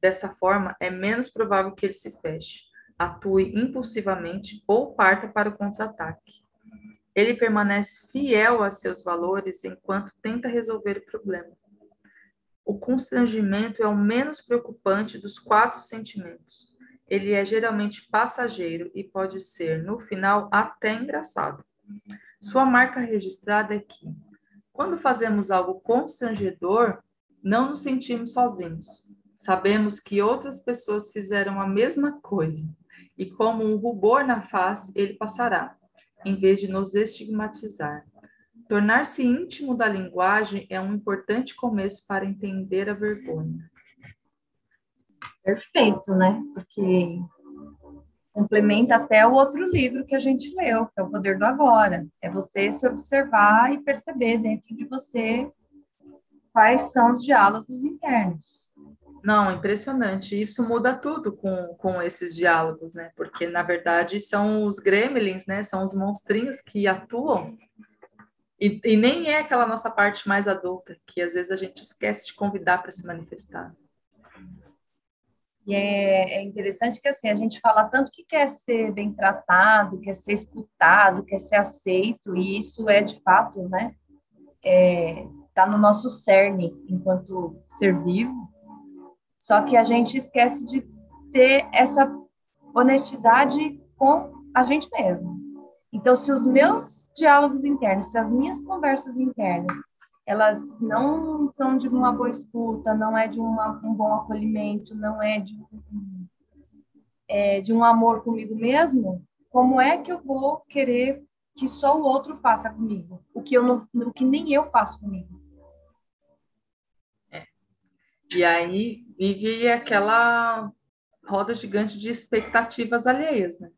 Dessa forma, é menos provável que ele se feche, atue impulsivamente ou parta para o contra-ataque. Ele permanece fiel a seus valores enquanto tenta resolver o problema. O constrangimento é o menos preocupante dos quatro sentimentos. Ele é geralmente passageiro e pode ser, no final, até engraçado. Sua marca registrada é que, quando fazemos algo constrangedor, não nos sentimos sozinhos. Sabemos que outras pessoas fizeram a mesma coisa e, como um rubor na face, ele passará, em vez de nos estigmatizar. Tornar-se íntimo da linguagem é um importante começo para entender a vergonha. Perfeito, né? Porque complementa até o outro livro que a gente leu, que é O Poder do Agora. É você se observar e perceber dentro de você quais são os diálogos internos. Não, impressionante. Isso muda tudo com, com esses diálogos, né? Porque, na verdade, são os gremlins, né? São os monstrinhos que atuam. E, e nem é aquela nossa parte mais adulta, que às vezes a gente esquece de convidar para se manifestar. E é, é, interessante que assim a gente fala tanto que quer ser bem tratado, quer ser escutado, quer ser aceito, e isso é de fato, né? É, tá no nosso cerne enquanto ser vivo. Só que a gente esquece de ter essa honestidade com a gente mesmo. Então, se os meus diálogos internos, se as minhas conversas internas elas não são de uma boa escuta, não é de uma, um bom acolhimento, não é de, é de um amor comigo mesmo, como é que eu vou querer que só o outro faça comigo, o que eu não, o que nem eu faço comigo? É. E aí vive aquela roda gigante de expectativas alheias, né?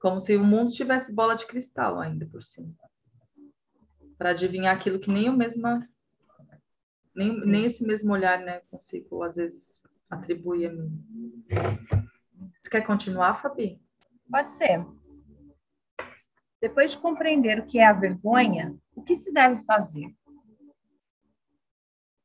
Como se o mundo tivesse bola de cristal ainda por cima para adivinhar aquilo que nem eu mesma, nem, nem esse mesmo olhar, né, consigo, às vezes, atribuir a mim. Você quer continuar, Fabi? Pode ser. Depois de compreender o que é a vergonha, o que se deve fazer?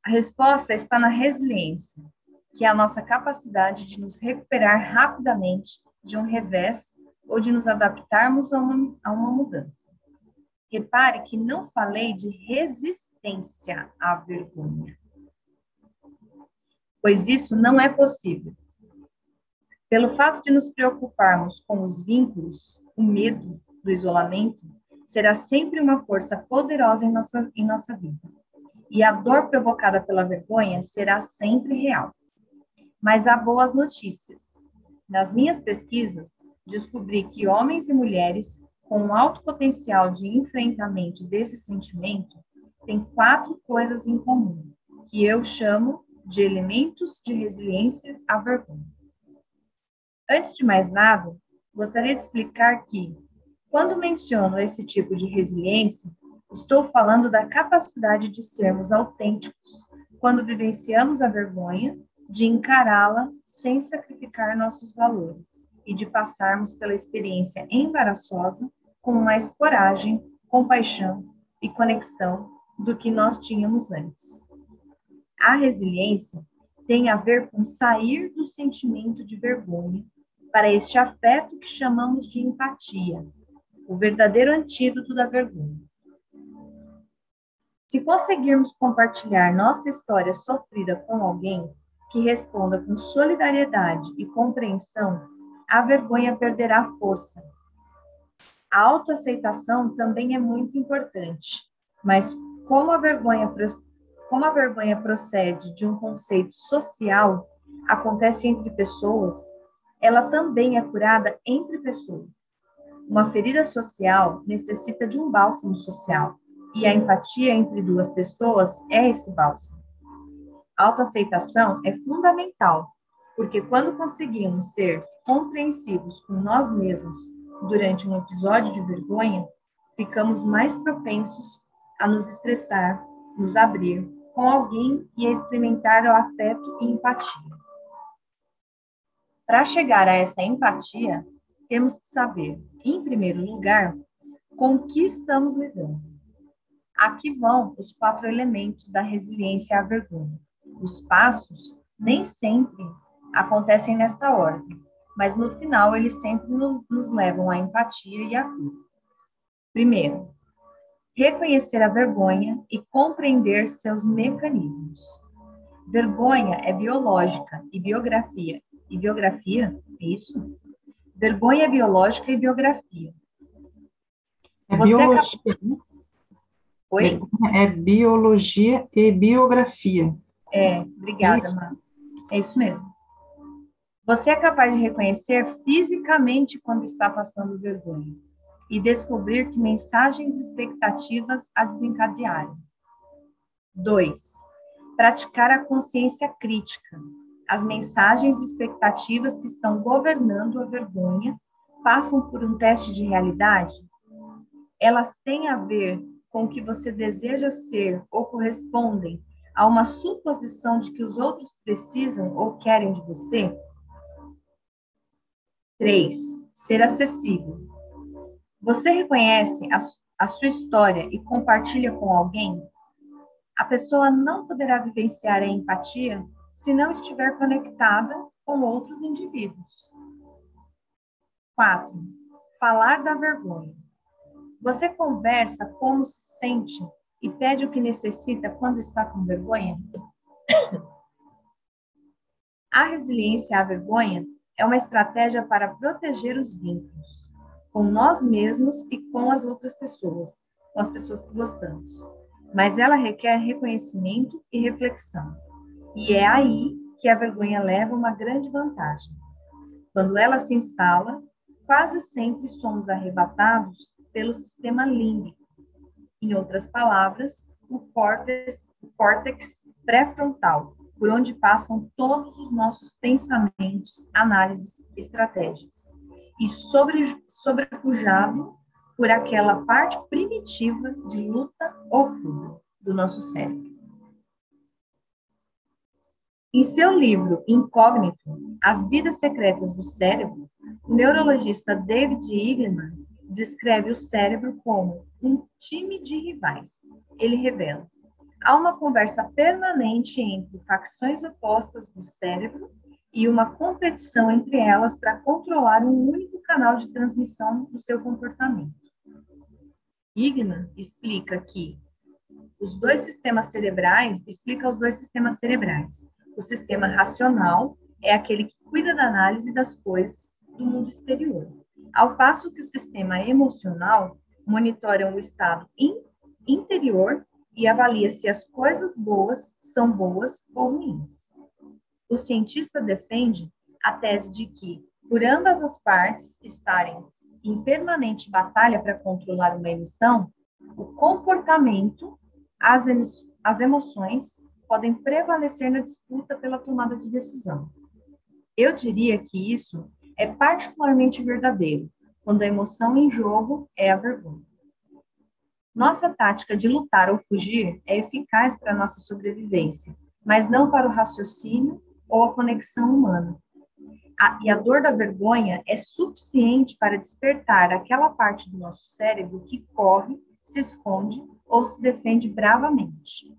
A resposta está na resiliência, que é a nossa capacidade de nos recuperar rapidamente de um revés ou de nos adaptarmos a uma, a uma mudança. Repare que não falei de resistência à vergonha, pois isso não é possível. Pelo fato de nos preocuparmos com os vínculos, o medo do isolamento será sempre uma força poderosa em nossa, em nossa vida. E a dor provocada pela vergonha será sempre real. Mas há boas notícias. Nas minhas pesquisas, descobri que homens e mulheres com um alto potencial de enfrentamento desse sentimento, tem quatro coisas em comum, que eu chamo de elementos de resiliência à vergonha. Antes de mais nada, gostaria de explicar que, quando menciono esse tipo de resiliência, estou falando da capacidade de sermos autênticos quando vivenciamos a vergonha, de encará-la sem sacrificar nossos valores e de passarmos pela experiência embaraçosa com mais coragem, compaixão e conexão do que nós tínhamos antes. A resiliência tem a ver com sair do sentimento de vergonha para este afeto que chamamos de empatia, o verdadeiro antídoto da vergonha. Se conseguirmos compartilhar nossa história sofrida com alguém que responda com solidariedade e compreensão, a vergonha perderá força. A autoaceitação também é muito importante, mas como a vergonha como a vergonha procede de um conceito social, acontece entre pessoas, ela também é curada entre pessoas. Uma ferida social necessita de um bálsamo social, e a empatia entre duas pessoas é esse bálsamo. A autoaceitação é fundamental, porque quando conseguimos ser compreensivos com nós mesmos durante um episódio de vergonha, ficamos mais propensos a nos expressar, nos abrir com alguém e a experimentar o afeto e empatia. Para chegar a essa empatia, temos que saber, em primeiro lugar, com o que estamos lidando. Aqui vão os quatro elementos da resiliência à vergonha. Os passos nem sempre acontecem nessa ordem, mas no final eles sempre nos levam à empatia e à cura. Primeiro, reconhecer a vergonha e compreender seus mecanismos. Vergonha é biológica e biografia. E biografia? É isso? Vergonha é biológica e biografia. É Você biologia. É, Oi? é biologia e biografia. É, obrigada, é Marcos. É isso mesmo. Você é capaz de reconhecer fisicamente quando está passando vergonha e descobrir que mensagens expectativas a desencadearam. 2. Praticar a consciência crítica. As mensagens expectativas que estão governando a vergonha passam por um teste de realidade? Elas têm a ver com o que você deseja ser ou correspondem a uma suposição de que os outros precisam ou querem de você? 3. Ser acessível. Você reconhece a, a sua história e compartilha com alguém? A pessoa não poderá vivenciar a empatia se não estiver conectada com outros indivíduos. 4. Falar da vergonha. Você conversa como se sente e pede o que necessita quando está com vergonha? A resiliência à vergonha é uma estratégia para proteger os vínculos com nós mesmos e com as outras pessoas, com as pessoas que gostamos. Mas ela requer reconhecimento e reflexão. E é aí que a vergonha leva uma grande vantagem. Quando ela se instala, quase sempre somos arrebatados pelo sistema límbico. Em outras palavras, o córtex, córtex pré-frontal, por onde passam todos os nossos pensamentos, análises, estratégias. E sobre, sobrepujado por aquela parte primitiva de luta ou fuga do nosso cérebro. Em seu livro Incógnito, As Vidas Secretas do Cérebro, o neurologista David Eagleman descreve o cérebro como um time de rivais. Ele revela: há uma conversa permanente entre facções opostas do cérebro e uma competição entre elas para controlar um único canal de transmissão do seu comportamento. Igna explica que os dois sistemas cerebrais, explica os dois sistemas cerebrais. O sistema racional é aquele que cuida da análise das coisas do mundo exterior ao passo que o sistema emocional monitora o estado in, interior e avalia se as coisas boas são boas ou ruins. O cientista defende a tese de que, por ambas as partes estarem em permanente batalha para controlar uma emissão, o comportamento, as, as emoções podem prevalecer na disputa pela tomada de decisão. Eu diria que isso é particularmente verdadeiro quando a emoção em jogo é a vergonha. Nossa tática de lutar ou fugir é eficaz para a nossa sobrevivência, mas não para o raciocínio ou a conexão humana. A, e a dor da vergonha é suficiente para despertar aquela parte do nosso cérebro que corre, se esconde ou se defende bravamente.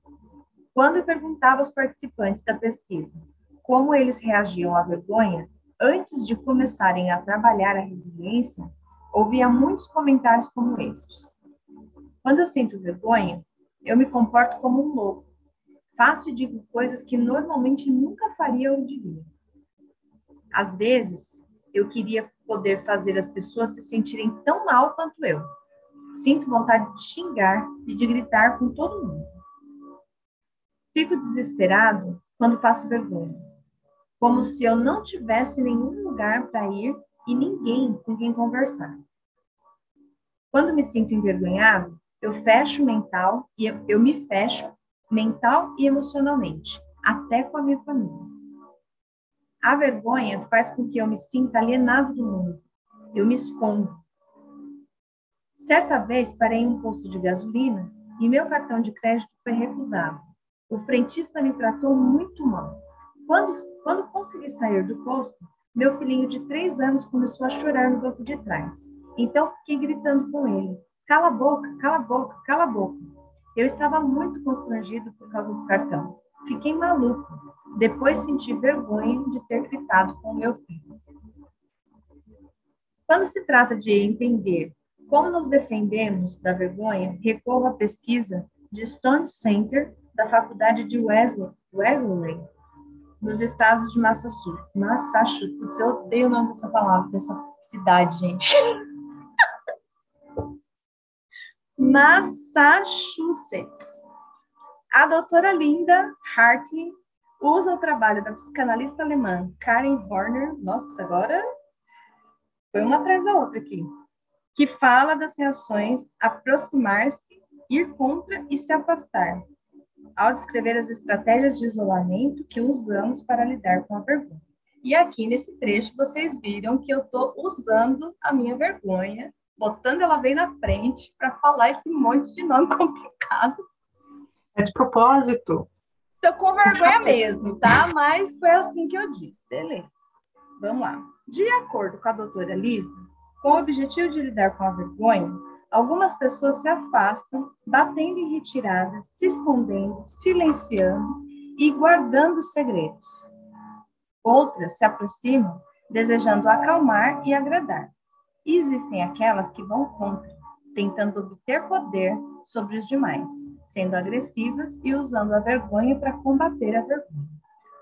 Quando eu perguntava aos participantes da pesquisa como eles reagiam à vergonha, antes de começarem a trabalhar a resiliência, ouvia muitos comentários como estes. Quando eu sinto vergonha, eu me comporto como um louco. Faço e digo coisas que normalmente nunca faria ou diria. Às vezes, eu queria poder fazer as pessoas se sentirem tão mal quanto eu. Sinto vontade de xingar e de gritar com todo mundo. Fico desesperado quando passo vergonha como se eu não tivesse nenhum lugar para ir e ninguém com quem conversar. Quando me sinto envergonhado, eu fecho mental e eu, eu me fecho mental e emocionalmente, até com a minha família. A vergonha faz com que eu me sinta alienado do mundo. Eu me escondo. Certa vez parei em um posto de gasolina e meu cartão de crédito foi recusado. O frentista me tratou muito mal. Quando, quando consegui sair do posto, meu filhinho de três anos começou a chorar no banco de trás. Então fiquei gritando com ele: cala a boca, cala a boca, cala a boca. Eu estava muito constrangido por causa do cartão. Fiquei maluco. Depois senti vergonha de ter gritado com o meu filho. Quando se trata de entender Como nos defendemos da vergonha, recorro à pesquisa de Stone Center da Faculdade de Wesley, Wesleyan, nos estados de Massachusetts. Massachusetts, eu odeio o nome dessa palavra, dessa cidade, gente. Massachusetts. A doutora Linda Hartley usa o trabalho da psicanalista alemã Karen Horner, nossa, agora foi uma atrás da outra aqui, que fala das reações aproximar-se, ir contra e se afastar, ao descrever as estratégias de isolamento que usamos para lidar com a vergonha. E aqui nesse trecho vocês viram que eu estou usando a minha vergonha, botando ela bem na frente para falar esse monte de nome complicado é de propósito. Tô com vergonha mesmo, tá? Mas foi assim que eu disse. Beleza. Vamos lá. De acordo com a doutora Lisa, com o objetivo de lidar com a vergonha, algumas pessoas se afastam, batendo em retirada, se escondendo, silenciando e guardando segredos. Outras se aproximam, desejando acalmar e agradar. E existem aquelas que vão contra, tentando obter poder sobre os demais, sendo agressivas e usando a vergonha para combater a vergonha.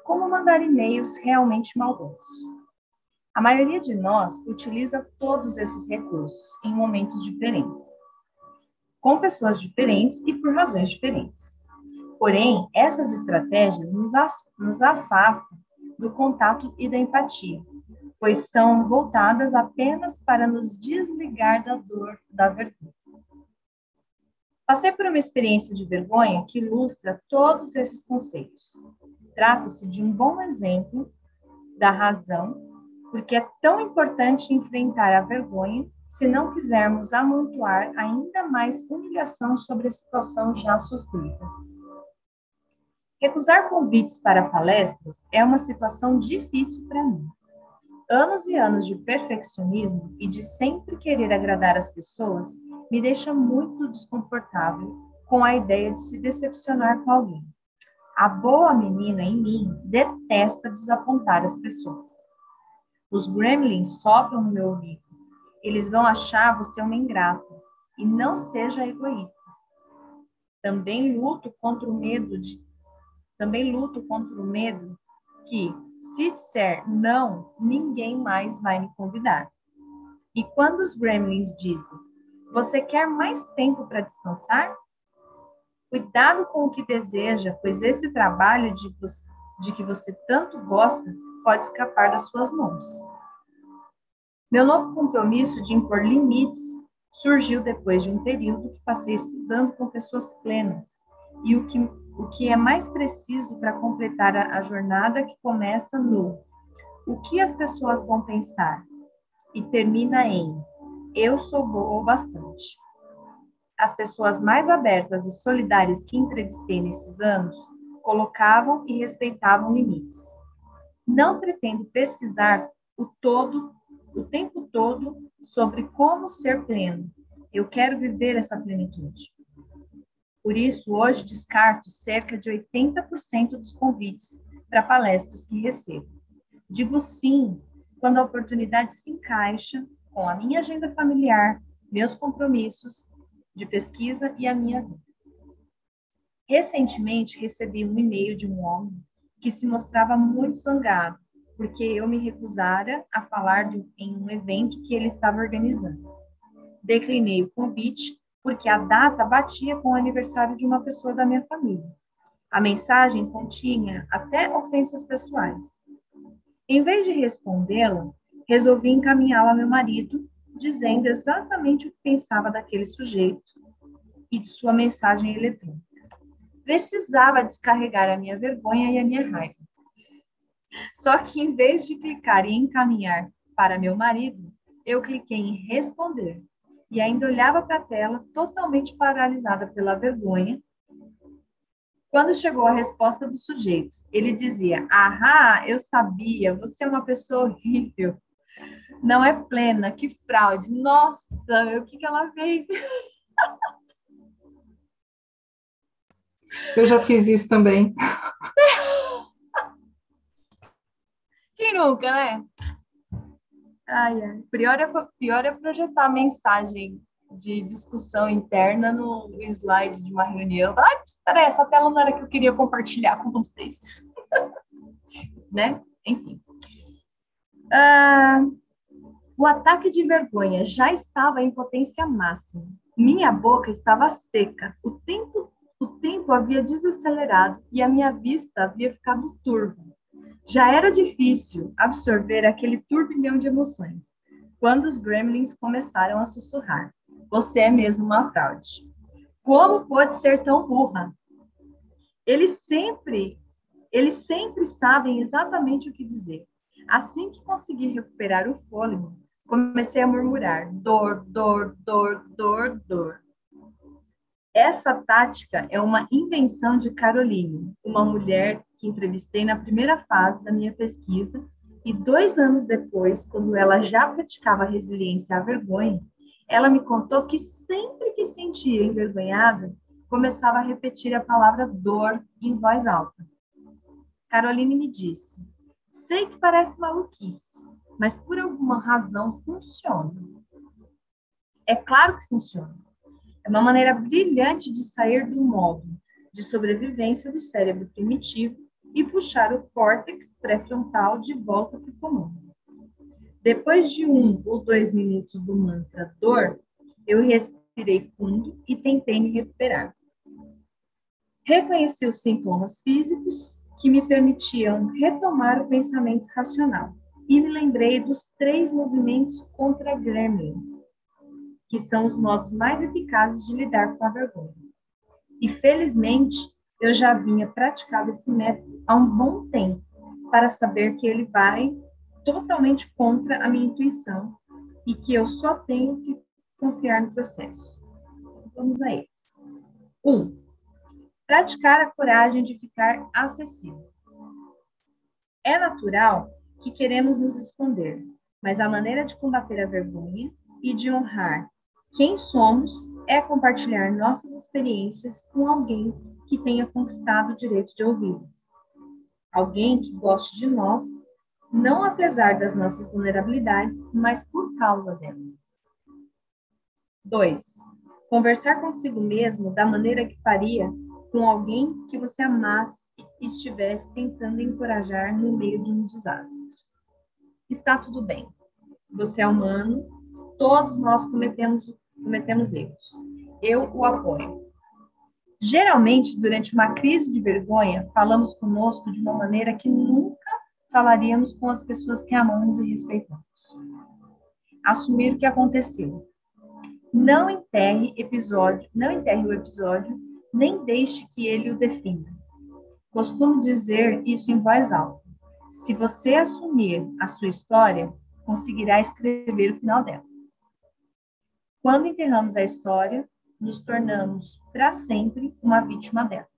Como mandar e-mails realmente maldosos? A maioria de nós utiliza todos esses recursos em momentos diferentes, com pessoas diferentes e por razões diferentes. Porém, essas estratégias nos, afastam do contato e da empatia, pois são voltadas apenas para nos desligar da dor da vergonha. Passei por uma experiência de vergonha que ilustra todos esses conceitos. Trata-se de um bom exemplo da razão, porque é tão importante enfrentar a vergonha se não quisermos amontoar ainda mais humilhação sobre a situação já sofrida. Recusar convites para palestras é uma situação difícil para mim anos e anos de perfeccionismo e de sempre querer agradar as pessoas me deixa muito desconfortável com a ideia de se decepcionar com alguém. A boa menina em mim detesta desapontar as pessoas. Os gremlins sopram no meu ouvido. Eles vão achar você uma ingrata e não seja egoísta. Também luto contra o medo de também luto contra o medo que se disser não, ninguém mais vai me convidar. E quando os gremlins dizem, você quer mais tempo para descansar? Cuidado com o que deseja, pois esse trabalho de, de que você tanto gosta pode escapar das suas mãos. Meu novo compromisso de impor limites surgiu depois de um período que passei estudando com pessoas plenas e o que o que é mais preciso para completar a, jornada que começa no o que as pessoas vão pensar e termina em eu sou boa o bastante. As pessoas mais abertas e solidárias que entrevistei nesses anos colocavam e respeitavam limites. Não pretendo pesquisar o todo, o tempo todo, sobre como ser pleno. Eu quero viver essa plenitude. Por isso, hoje descarto cerca de 80% dos convites para palestras que recebo. Digo sim quando a oportunidade se encaixa com a minha agenda familiar, meus compromissos de pesquisa e a minha vida. Recentemente recebi um e-mail de um homem que se mostrava muito zangado porque eu me recusara a falar de, em um evento que ele estava organizando. Declinei o convite porque a data batia com o aniversário de uma pessoa da minha família. A mensagem continha até ofensas pessoais. Em vez de respondê-la, resolvi encaminhá-la ao meu marido, dizendo exatamente o que pensava daquele sujeito e de sua mensagem eletrônica. Precisava descarregar a minha vergonha e a minha raiva. Só que em vez de clicar em encaminhar para meu marido, eu cliquei em responder e ainda olhava para a tela, totalmente paralisada pela vergonha. Quando chegou a resposta do sujeito, ele dizia: Ahá, eu sabia, você é uma pessoa horrível. Não é plena, que fraude. Nossa, o que, que ela fez? Eu já fiz isso também. Quem nunca, né? Ai. Pior, é, pior é projetar a mensagem de discussão interna no slide de uma reunião. Ah, aí, essa tela não era que eu queria compartilhar com vocês. né? Enfim. Ah, o ataque de vergonha já estava em potência máxima. Minha boca estava seca. O tempo, o tempo havia desacelerado e a minha vista havia ficado turva. Já era difícil absorver aquele turbilhão de emoções quando os gremlins começaram a sussurrar. Você é mesmo uma fraude. Como pode ser tão burra? Eles sempre, eles sempre sabem exatamente o que dizer. Assim que consegui recuperar o fôlego, comecei a murmurar: dor, dor, dor, dor, dor. Essa tática é uma invenção de Caroline, uma mulher que entrevistei na primeira fase da minha pesquisa, e dois anos depois, quando ela já praticava resiliência à vergonha, ela me contou que sempre que sentia envergonhada, começava a repetir a palavra dor em voz alta. Caroline me disse: Sei que parece maluquice, mas por alguma razão funciona. É claro que funciona. É uma maneira brilhante de sair do modo de sobrevivência do cérebro primitivo e puxar o córtex pré-frontal de volta para o comum. Depois de um ou dois minutos do mantra dor, eu respirei fundo e tentei me recuperar. Reconheci os sintomas físicos que me permitiam retomar o pensamento racional e me lembrei dos três movimentos contra gremlins, que são os modos mais eficazes de lidar com a vergonha. E felizmente, eu já vinha praticado esse método há um bom tempo para saber que ele vai totalmente contra a minha intuição e que eu só tenho que confiar no processo. Vamos a eles. Um, praticar a coragem de ficar acessível. É natural que queremos nos esconder, mas a maneira de combater a vergonha e de honrar quem somos é compartilhar nossas experiências com alguém que tenha conquistado o direito de ouvi-las. Alguém que goste de nós não apesar das nossas vulnerabilidades, mas por causa delas. 2. Conversar consigo mesmo da maneira que faria com alguém que você amasse e estivesse tentando encorajar no meio de um desastre. Está tudo bem. Você é humano, todos nós cometemos, cometemos erros. Eu o apoio. Geralmente, durante uma crise de vergonha, falamos conosco de uma maneira que nunca falaríamos com as pessoas que amamos e respeitamos. Assumir o que aconteceu. Não enterre episódio, não enterre o episódio, nem deixe que ele o defina. Costumo dizer isso em voz alta. Se você assumir a sua história, conseguirá escrever o final dela. Quando enterramos a história, nos tornamos para sempre uma vítima dela.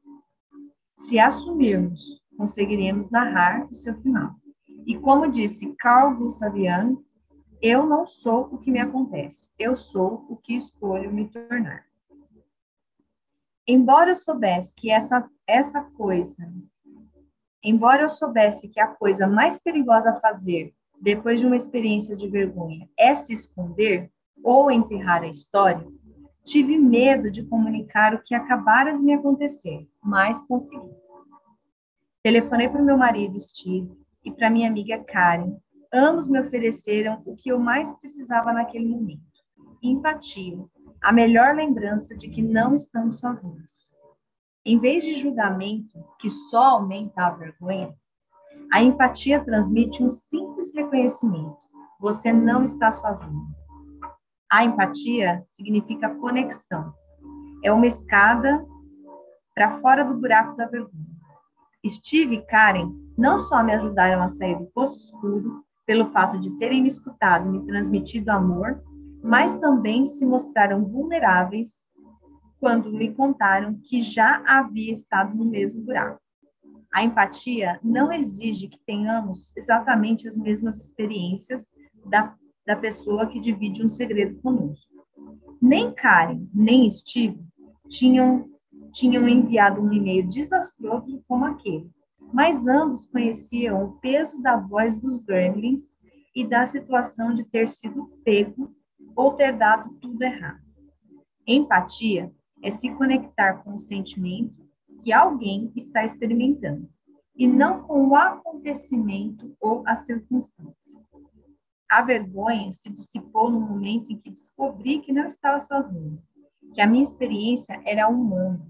Se assumirmos conseguiremos narrar o seu final. E como disse Carl Gustav Jung, eu não sou o que me acontece, eu sou o que escolho me tornar. Embora eu soubesse que essa, essa coisa, embora eu soubesse que a coisa mais perigosa a fazer depois de uma experiência de vergonha é se esconder ou enterrar a história, tive medo de comunicar o que acabara de me acontecer, mas consegui. Telefonei para o meu marido, Steve, e para minha amiga Karen. Ambos me ofereceram o que eu mais precisava naquele momento: empatia, a melhor lembrança de que não estamos sozinhos. Em vez de julgamento, que só aumenta a vergonha, a empatia transmite um simples reconhecimento: você não está sozinho. A empatia significa conexão. É uma escada para fora do buraco da vergonha. Steve e Karen não só me ajudaram a sair do poço escuro pelo fato de terem me escutado e me transmitido amor, mas também se mostraram vulneráveis quando me contaram que já havia estado no mesmo buraco. A empatia não exige que tenhamos exatamente as mesmas experiências da, da pessoa que divide um segredo conosco. Nem Karen, nem Steve tinham tinham enviado um e-mail desastroso como aquele, mas ambos conheciam o peso da voz dos gremlins e da situação de ter sido pego ou ter dado tudo errado. Empatia é se conectar com o sentimento que alguém está experimentando e não com o acontecimento ou a circunstância. A vergonha se dissipou no momento em que descobri que não estava sozinha, que a minha experiência era humana.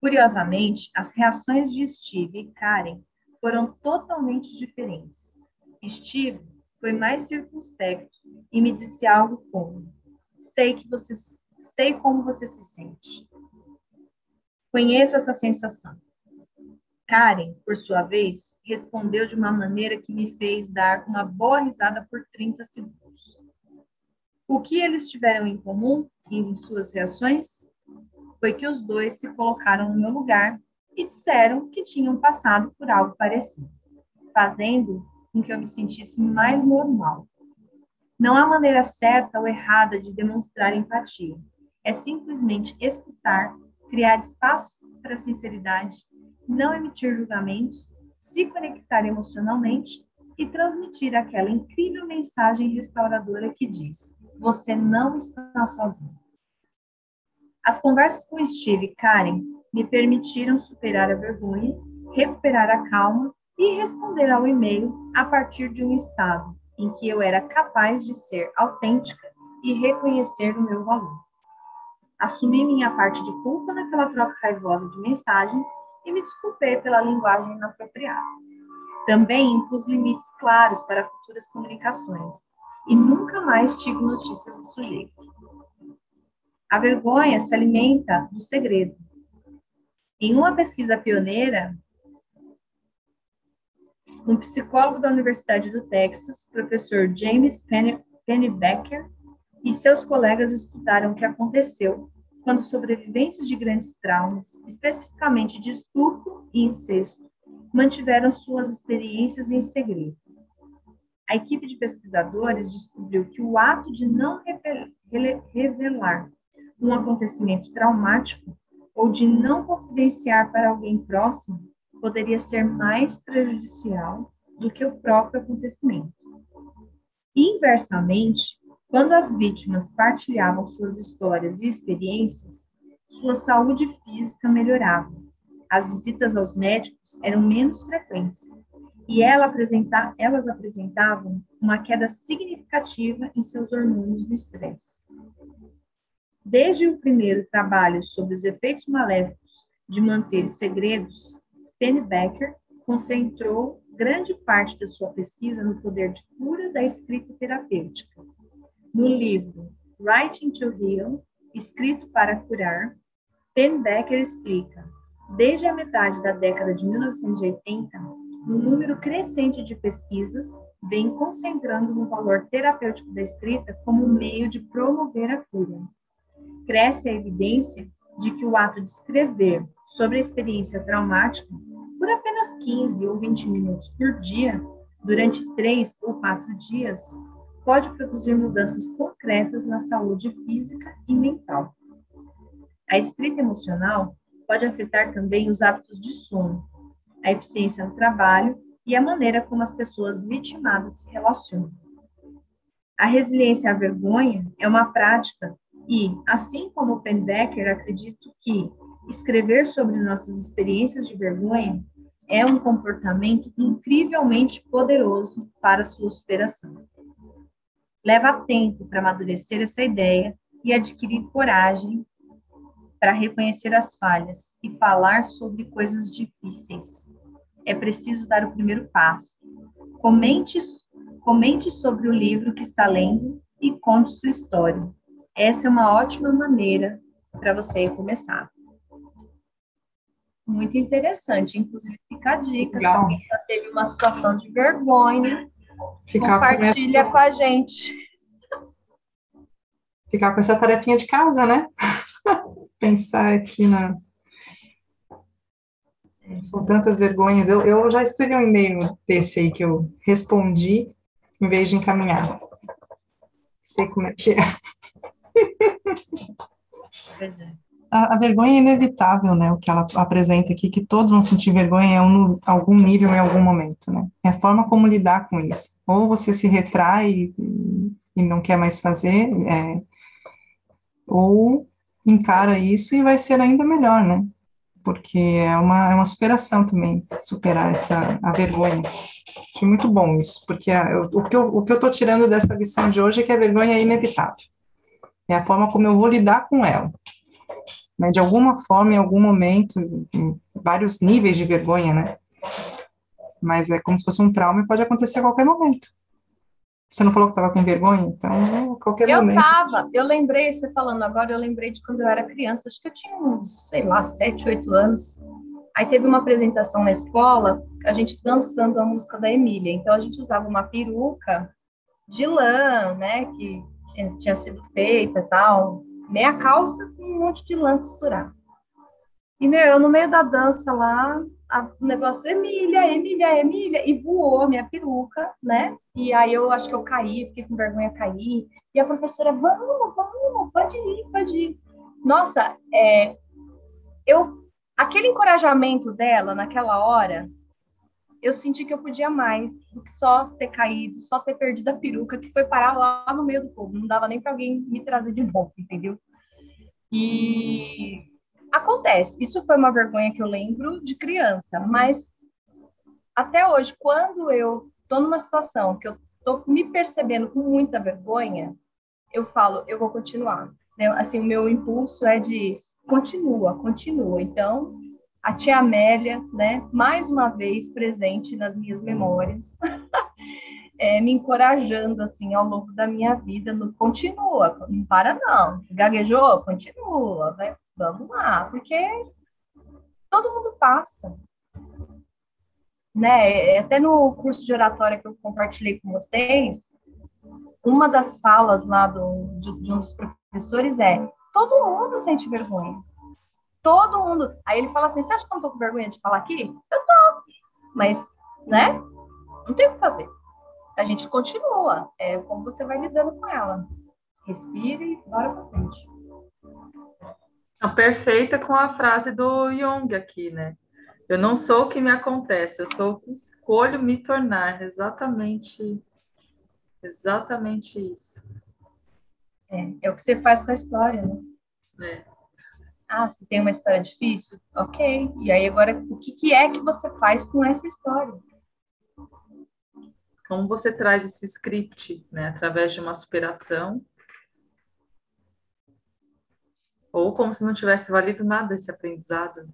Curiosamente, as reações de Steve e Karen foram totalmente diferentes. Steve foi mais circunspecto e me disse algo como: "Sei que você sei como você se sente. Conheço essa sensação. Karen, por sua vez, respondeu de uma maneira que me fez dar uma boa risada por 30 segundos. O que eles tiveram em comum em suas reações foi que os dois se colocaram no meu lugar e disseram que tinham passado por algo parecido, fazendo com que eu me sentisse mais normal. Não há maneira certa ou errada de demonstrar empatia. É simplesmente escutar, criar espaço para sinceridade não emitir julgamentos, se conectar emocionalmente e transmitir aquela incrível mensagem restauradora que diz: você não está sozinho. As conversas com Steve e Karen me permitiram superar a vergonha, recuperar a calma e responder ao e-mail a partir de um estado em que eu era capaz de ser autêntica e reconhecer o meu valor. Assumi minha parte de culpa naquela troca raivosa de mensagens e me desculpei pela linguagem inapropriada. Também impus limites claros para futuras comunicações e nunca mais tive notícias do sujeito. A vergonha se alimenta do segredo. Em uma pesquisa pioneira, um psicólogo da Universidade do Texas, professor James Pennebaker, e seus colegas estudaram o que aconteceu quando sobreviventes de grandes traumas, especificamente de estupro e incesto, mantiveram suas experiências em segredo. A equipe de pesquisadores descobriu que o ato de não revelar um acontecimento traumático ou de não confidenciar para alguém próximo poderia ser mais prejudicial do que o próprio acontecimento. Inversamente, quando as vítimas partilhavam suas histórias e experiências, sua saúde física melhorava. As visitas aos médicos eram menos frequentes e ela apresenta, elas apresentavam uma queda significativa em seus hormônios do estresse. Desde o primeiro trabalho sobre os efeitos maléficos de manter segredos, Penny Becker concentrou grande parte da sua pesquisa no poder de cura da escrita terapêutica no livro Writing to Heal, Escrito para Curar, Ben Becker explica, desde a metade da década de 1980, um número crescente de pesquisas vem concentrando no valor terapêutico da escrita como meio de promover a cura. Cresce a evidência de que o ato de escrever sobre a experiência traumática por apenas 15 ou 20 minutos por dia, durante três ou quatro dias, pode produzir mudanças concretas na saúde física e mental. A escrita emocional pode afetar também os hábitos de sono, a eficiência no trabalho e a maneira como as pessoas vitimadas se relacionam. A resiliência à vergonha é uma prática e, assim como Pendecker, acredito que escrever sobre nossas experiências de vergonha é um comportamento incrivelmente poderoso para sua superação. Leva tempo para amadurecer essa ideia e adquirir coragem para reconhecer as falhas e falar sobre coisas difíceis. É preciso dar o primeiro passo. Comente, comente sobre o livro que está lendo e conte sua história. Essa é uma ótima maneira para você começar. Muito interessante, inclusive fica a dica, Legal. se alguém já teve uma situação de vergonha, Ficar Compartilha com, com a gente. Ficar com essa tarefinha de casa, né? Pensar aqui na. São tantas vergonhas. Eu, eu já escrevi um e-mail desse aí que eu respondi em vez de encaminhar. Sei como é que é. Pois é a, a, vergonha é inevitável, né? O que ela apresenta aqui, que todos vão sentir vergonha em um, algum nível, em algum momento, né? É a forma como lidar com isso. Ou você se retrai e, e não quer mais fazer, é, ou encara isso e vai ser ainda melhor, né? Porque é uma, é uma superação também, superar essa a vergonha. Acho muito bom isso, porque a, eu, o que eu estou tirando dessa lição de hoje é que a vergonha é inevitável. É a forma como eu vou lidar com ela. Né? De alguma forma, em algum momento, em vários níveis de vergonha, né? Mas é como se fosse um trauma e pode acontecer a qualquer momento. Você não falou que estava com vergonha? Então, qualquer eu momento. Eu estava. Eu lembrei, você falando agora, eu lembrei de quando eu era criança. Acho que eu tinha uns, sei lá, sete, oito anos. Aí teve uma apresentação na escola, a gente dançando a música da Emília. Então, a gente usava uma peruca de lã, né, que tinha, tinha sido feita e tal. Meia calça com um monte de lã costurada. E, meu, eu no meio da dança lá, o negócio, Emília, Emília, Emília, e voou a minha peruca, né? E aí eu acho que eu caí, fiquei com vergonha cair. E a professora, vamos, vamos, pode ir, pode ir. Nossa, é, eu, aquele encorajamento dela naquela hora, eu senti que eu podia mais do que só ter caído, só ter perdido a peruca, que foi parar lá no meio do povo. Não dava nem para alguém me trazer de volta, entendeu? E Acontece, isso foi uma vergonha que eu lembro de criança, mas até hoje, quando eu estou numa situação que eu estou me percebendo com muita vergonha, eu falo, eu vou continuar. Né? Assim, o meu impulso é de continua, continua. Então, a tia Amélia, né, mais uma vez presente nas minhas memórias, é, me encorajando assim ao longo da minha vida, no continua, não para não, gaguejou, continua, vai, vamos lá, porque todo mundo passa. Né? Até no curso de oratória que eu compartilhei com vocês, uma das falas lá do, de, de um dos professores é: todo mundo sente vergonha. Todo mundo. Aí ele fala assim: você acha que eu não tô com vergonha de falar aqui? Eu tô. Mas, né? Não tem o que fazer. A gente continua. É como você vai lidando com ela. Respire e bora pra frente. Perfeita com a frase do Jung aqui, né? Eu não sou o que me acontece, eu sou o que escolho me tornar. Exatamente, exatamente isso. É, é o que você faz com a história, né? É. Ah, você tem uma história difícil? Ok. E aí agora, o que, que é que você faz com essa história? Como você traz esse script, né? Através de uma superação ou como se não tivesse valido nada esse aprendizado.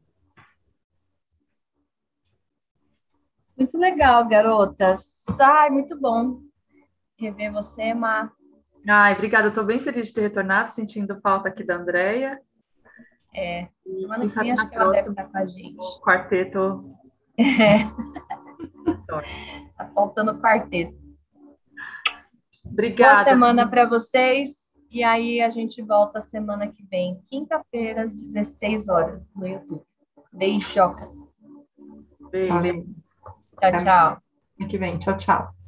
Muito legal, garotas. Ai, muito bom rever você, Má. Ai, obrigada. Estou bem feliz de ter retornado, sentindo falta aqui da Andrea. É, semana que vem acho que ela deve estar com a gente. Quarteto. É. tá faltando quarteto. Obrigada. Boa semana para vocês. E aí a gente volta semana que vem, quinta-feira, às 16 horas, no YouTube. Beijos. Beijo. Tchau, tchau. Semana que vem. Tchau, tchau.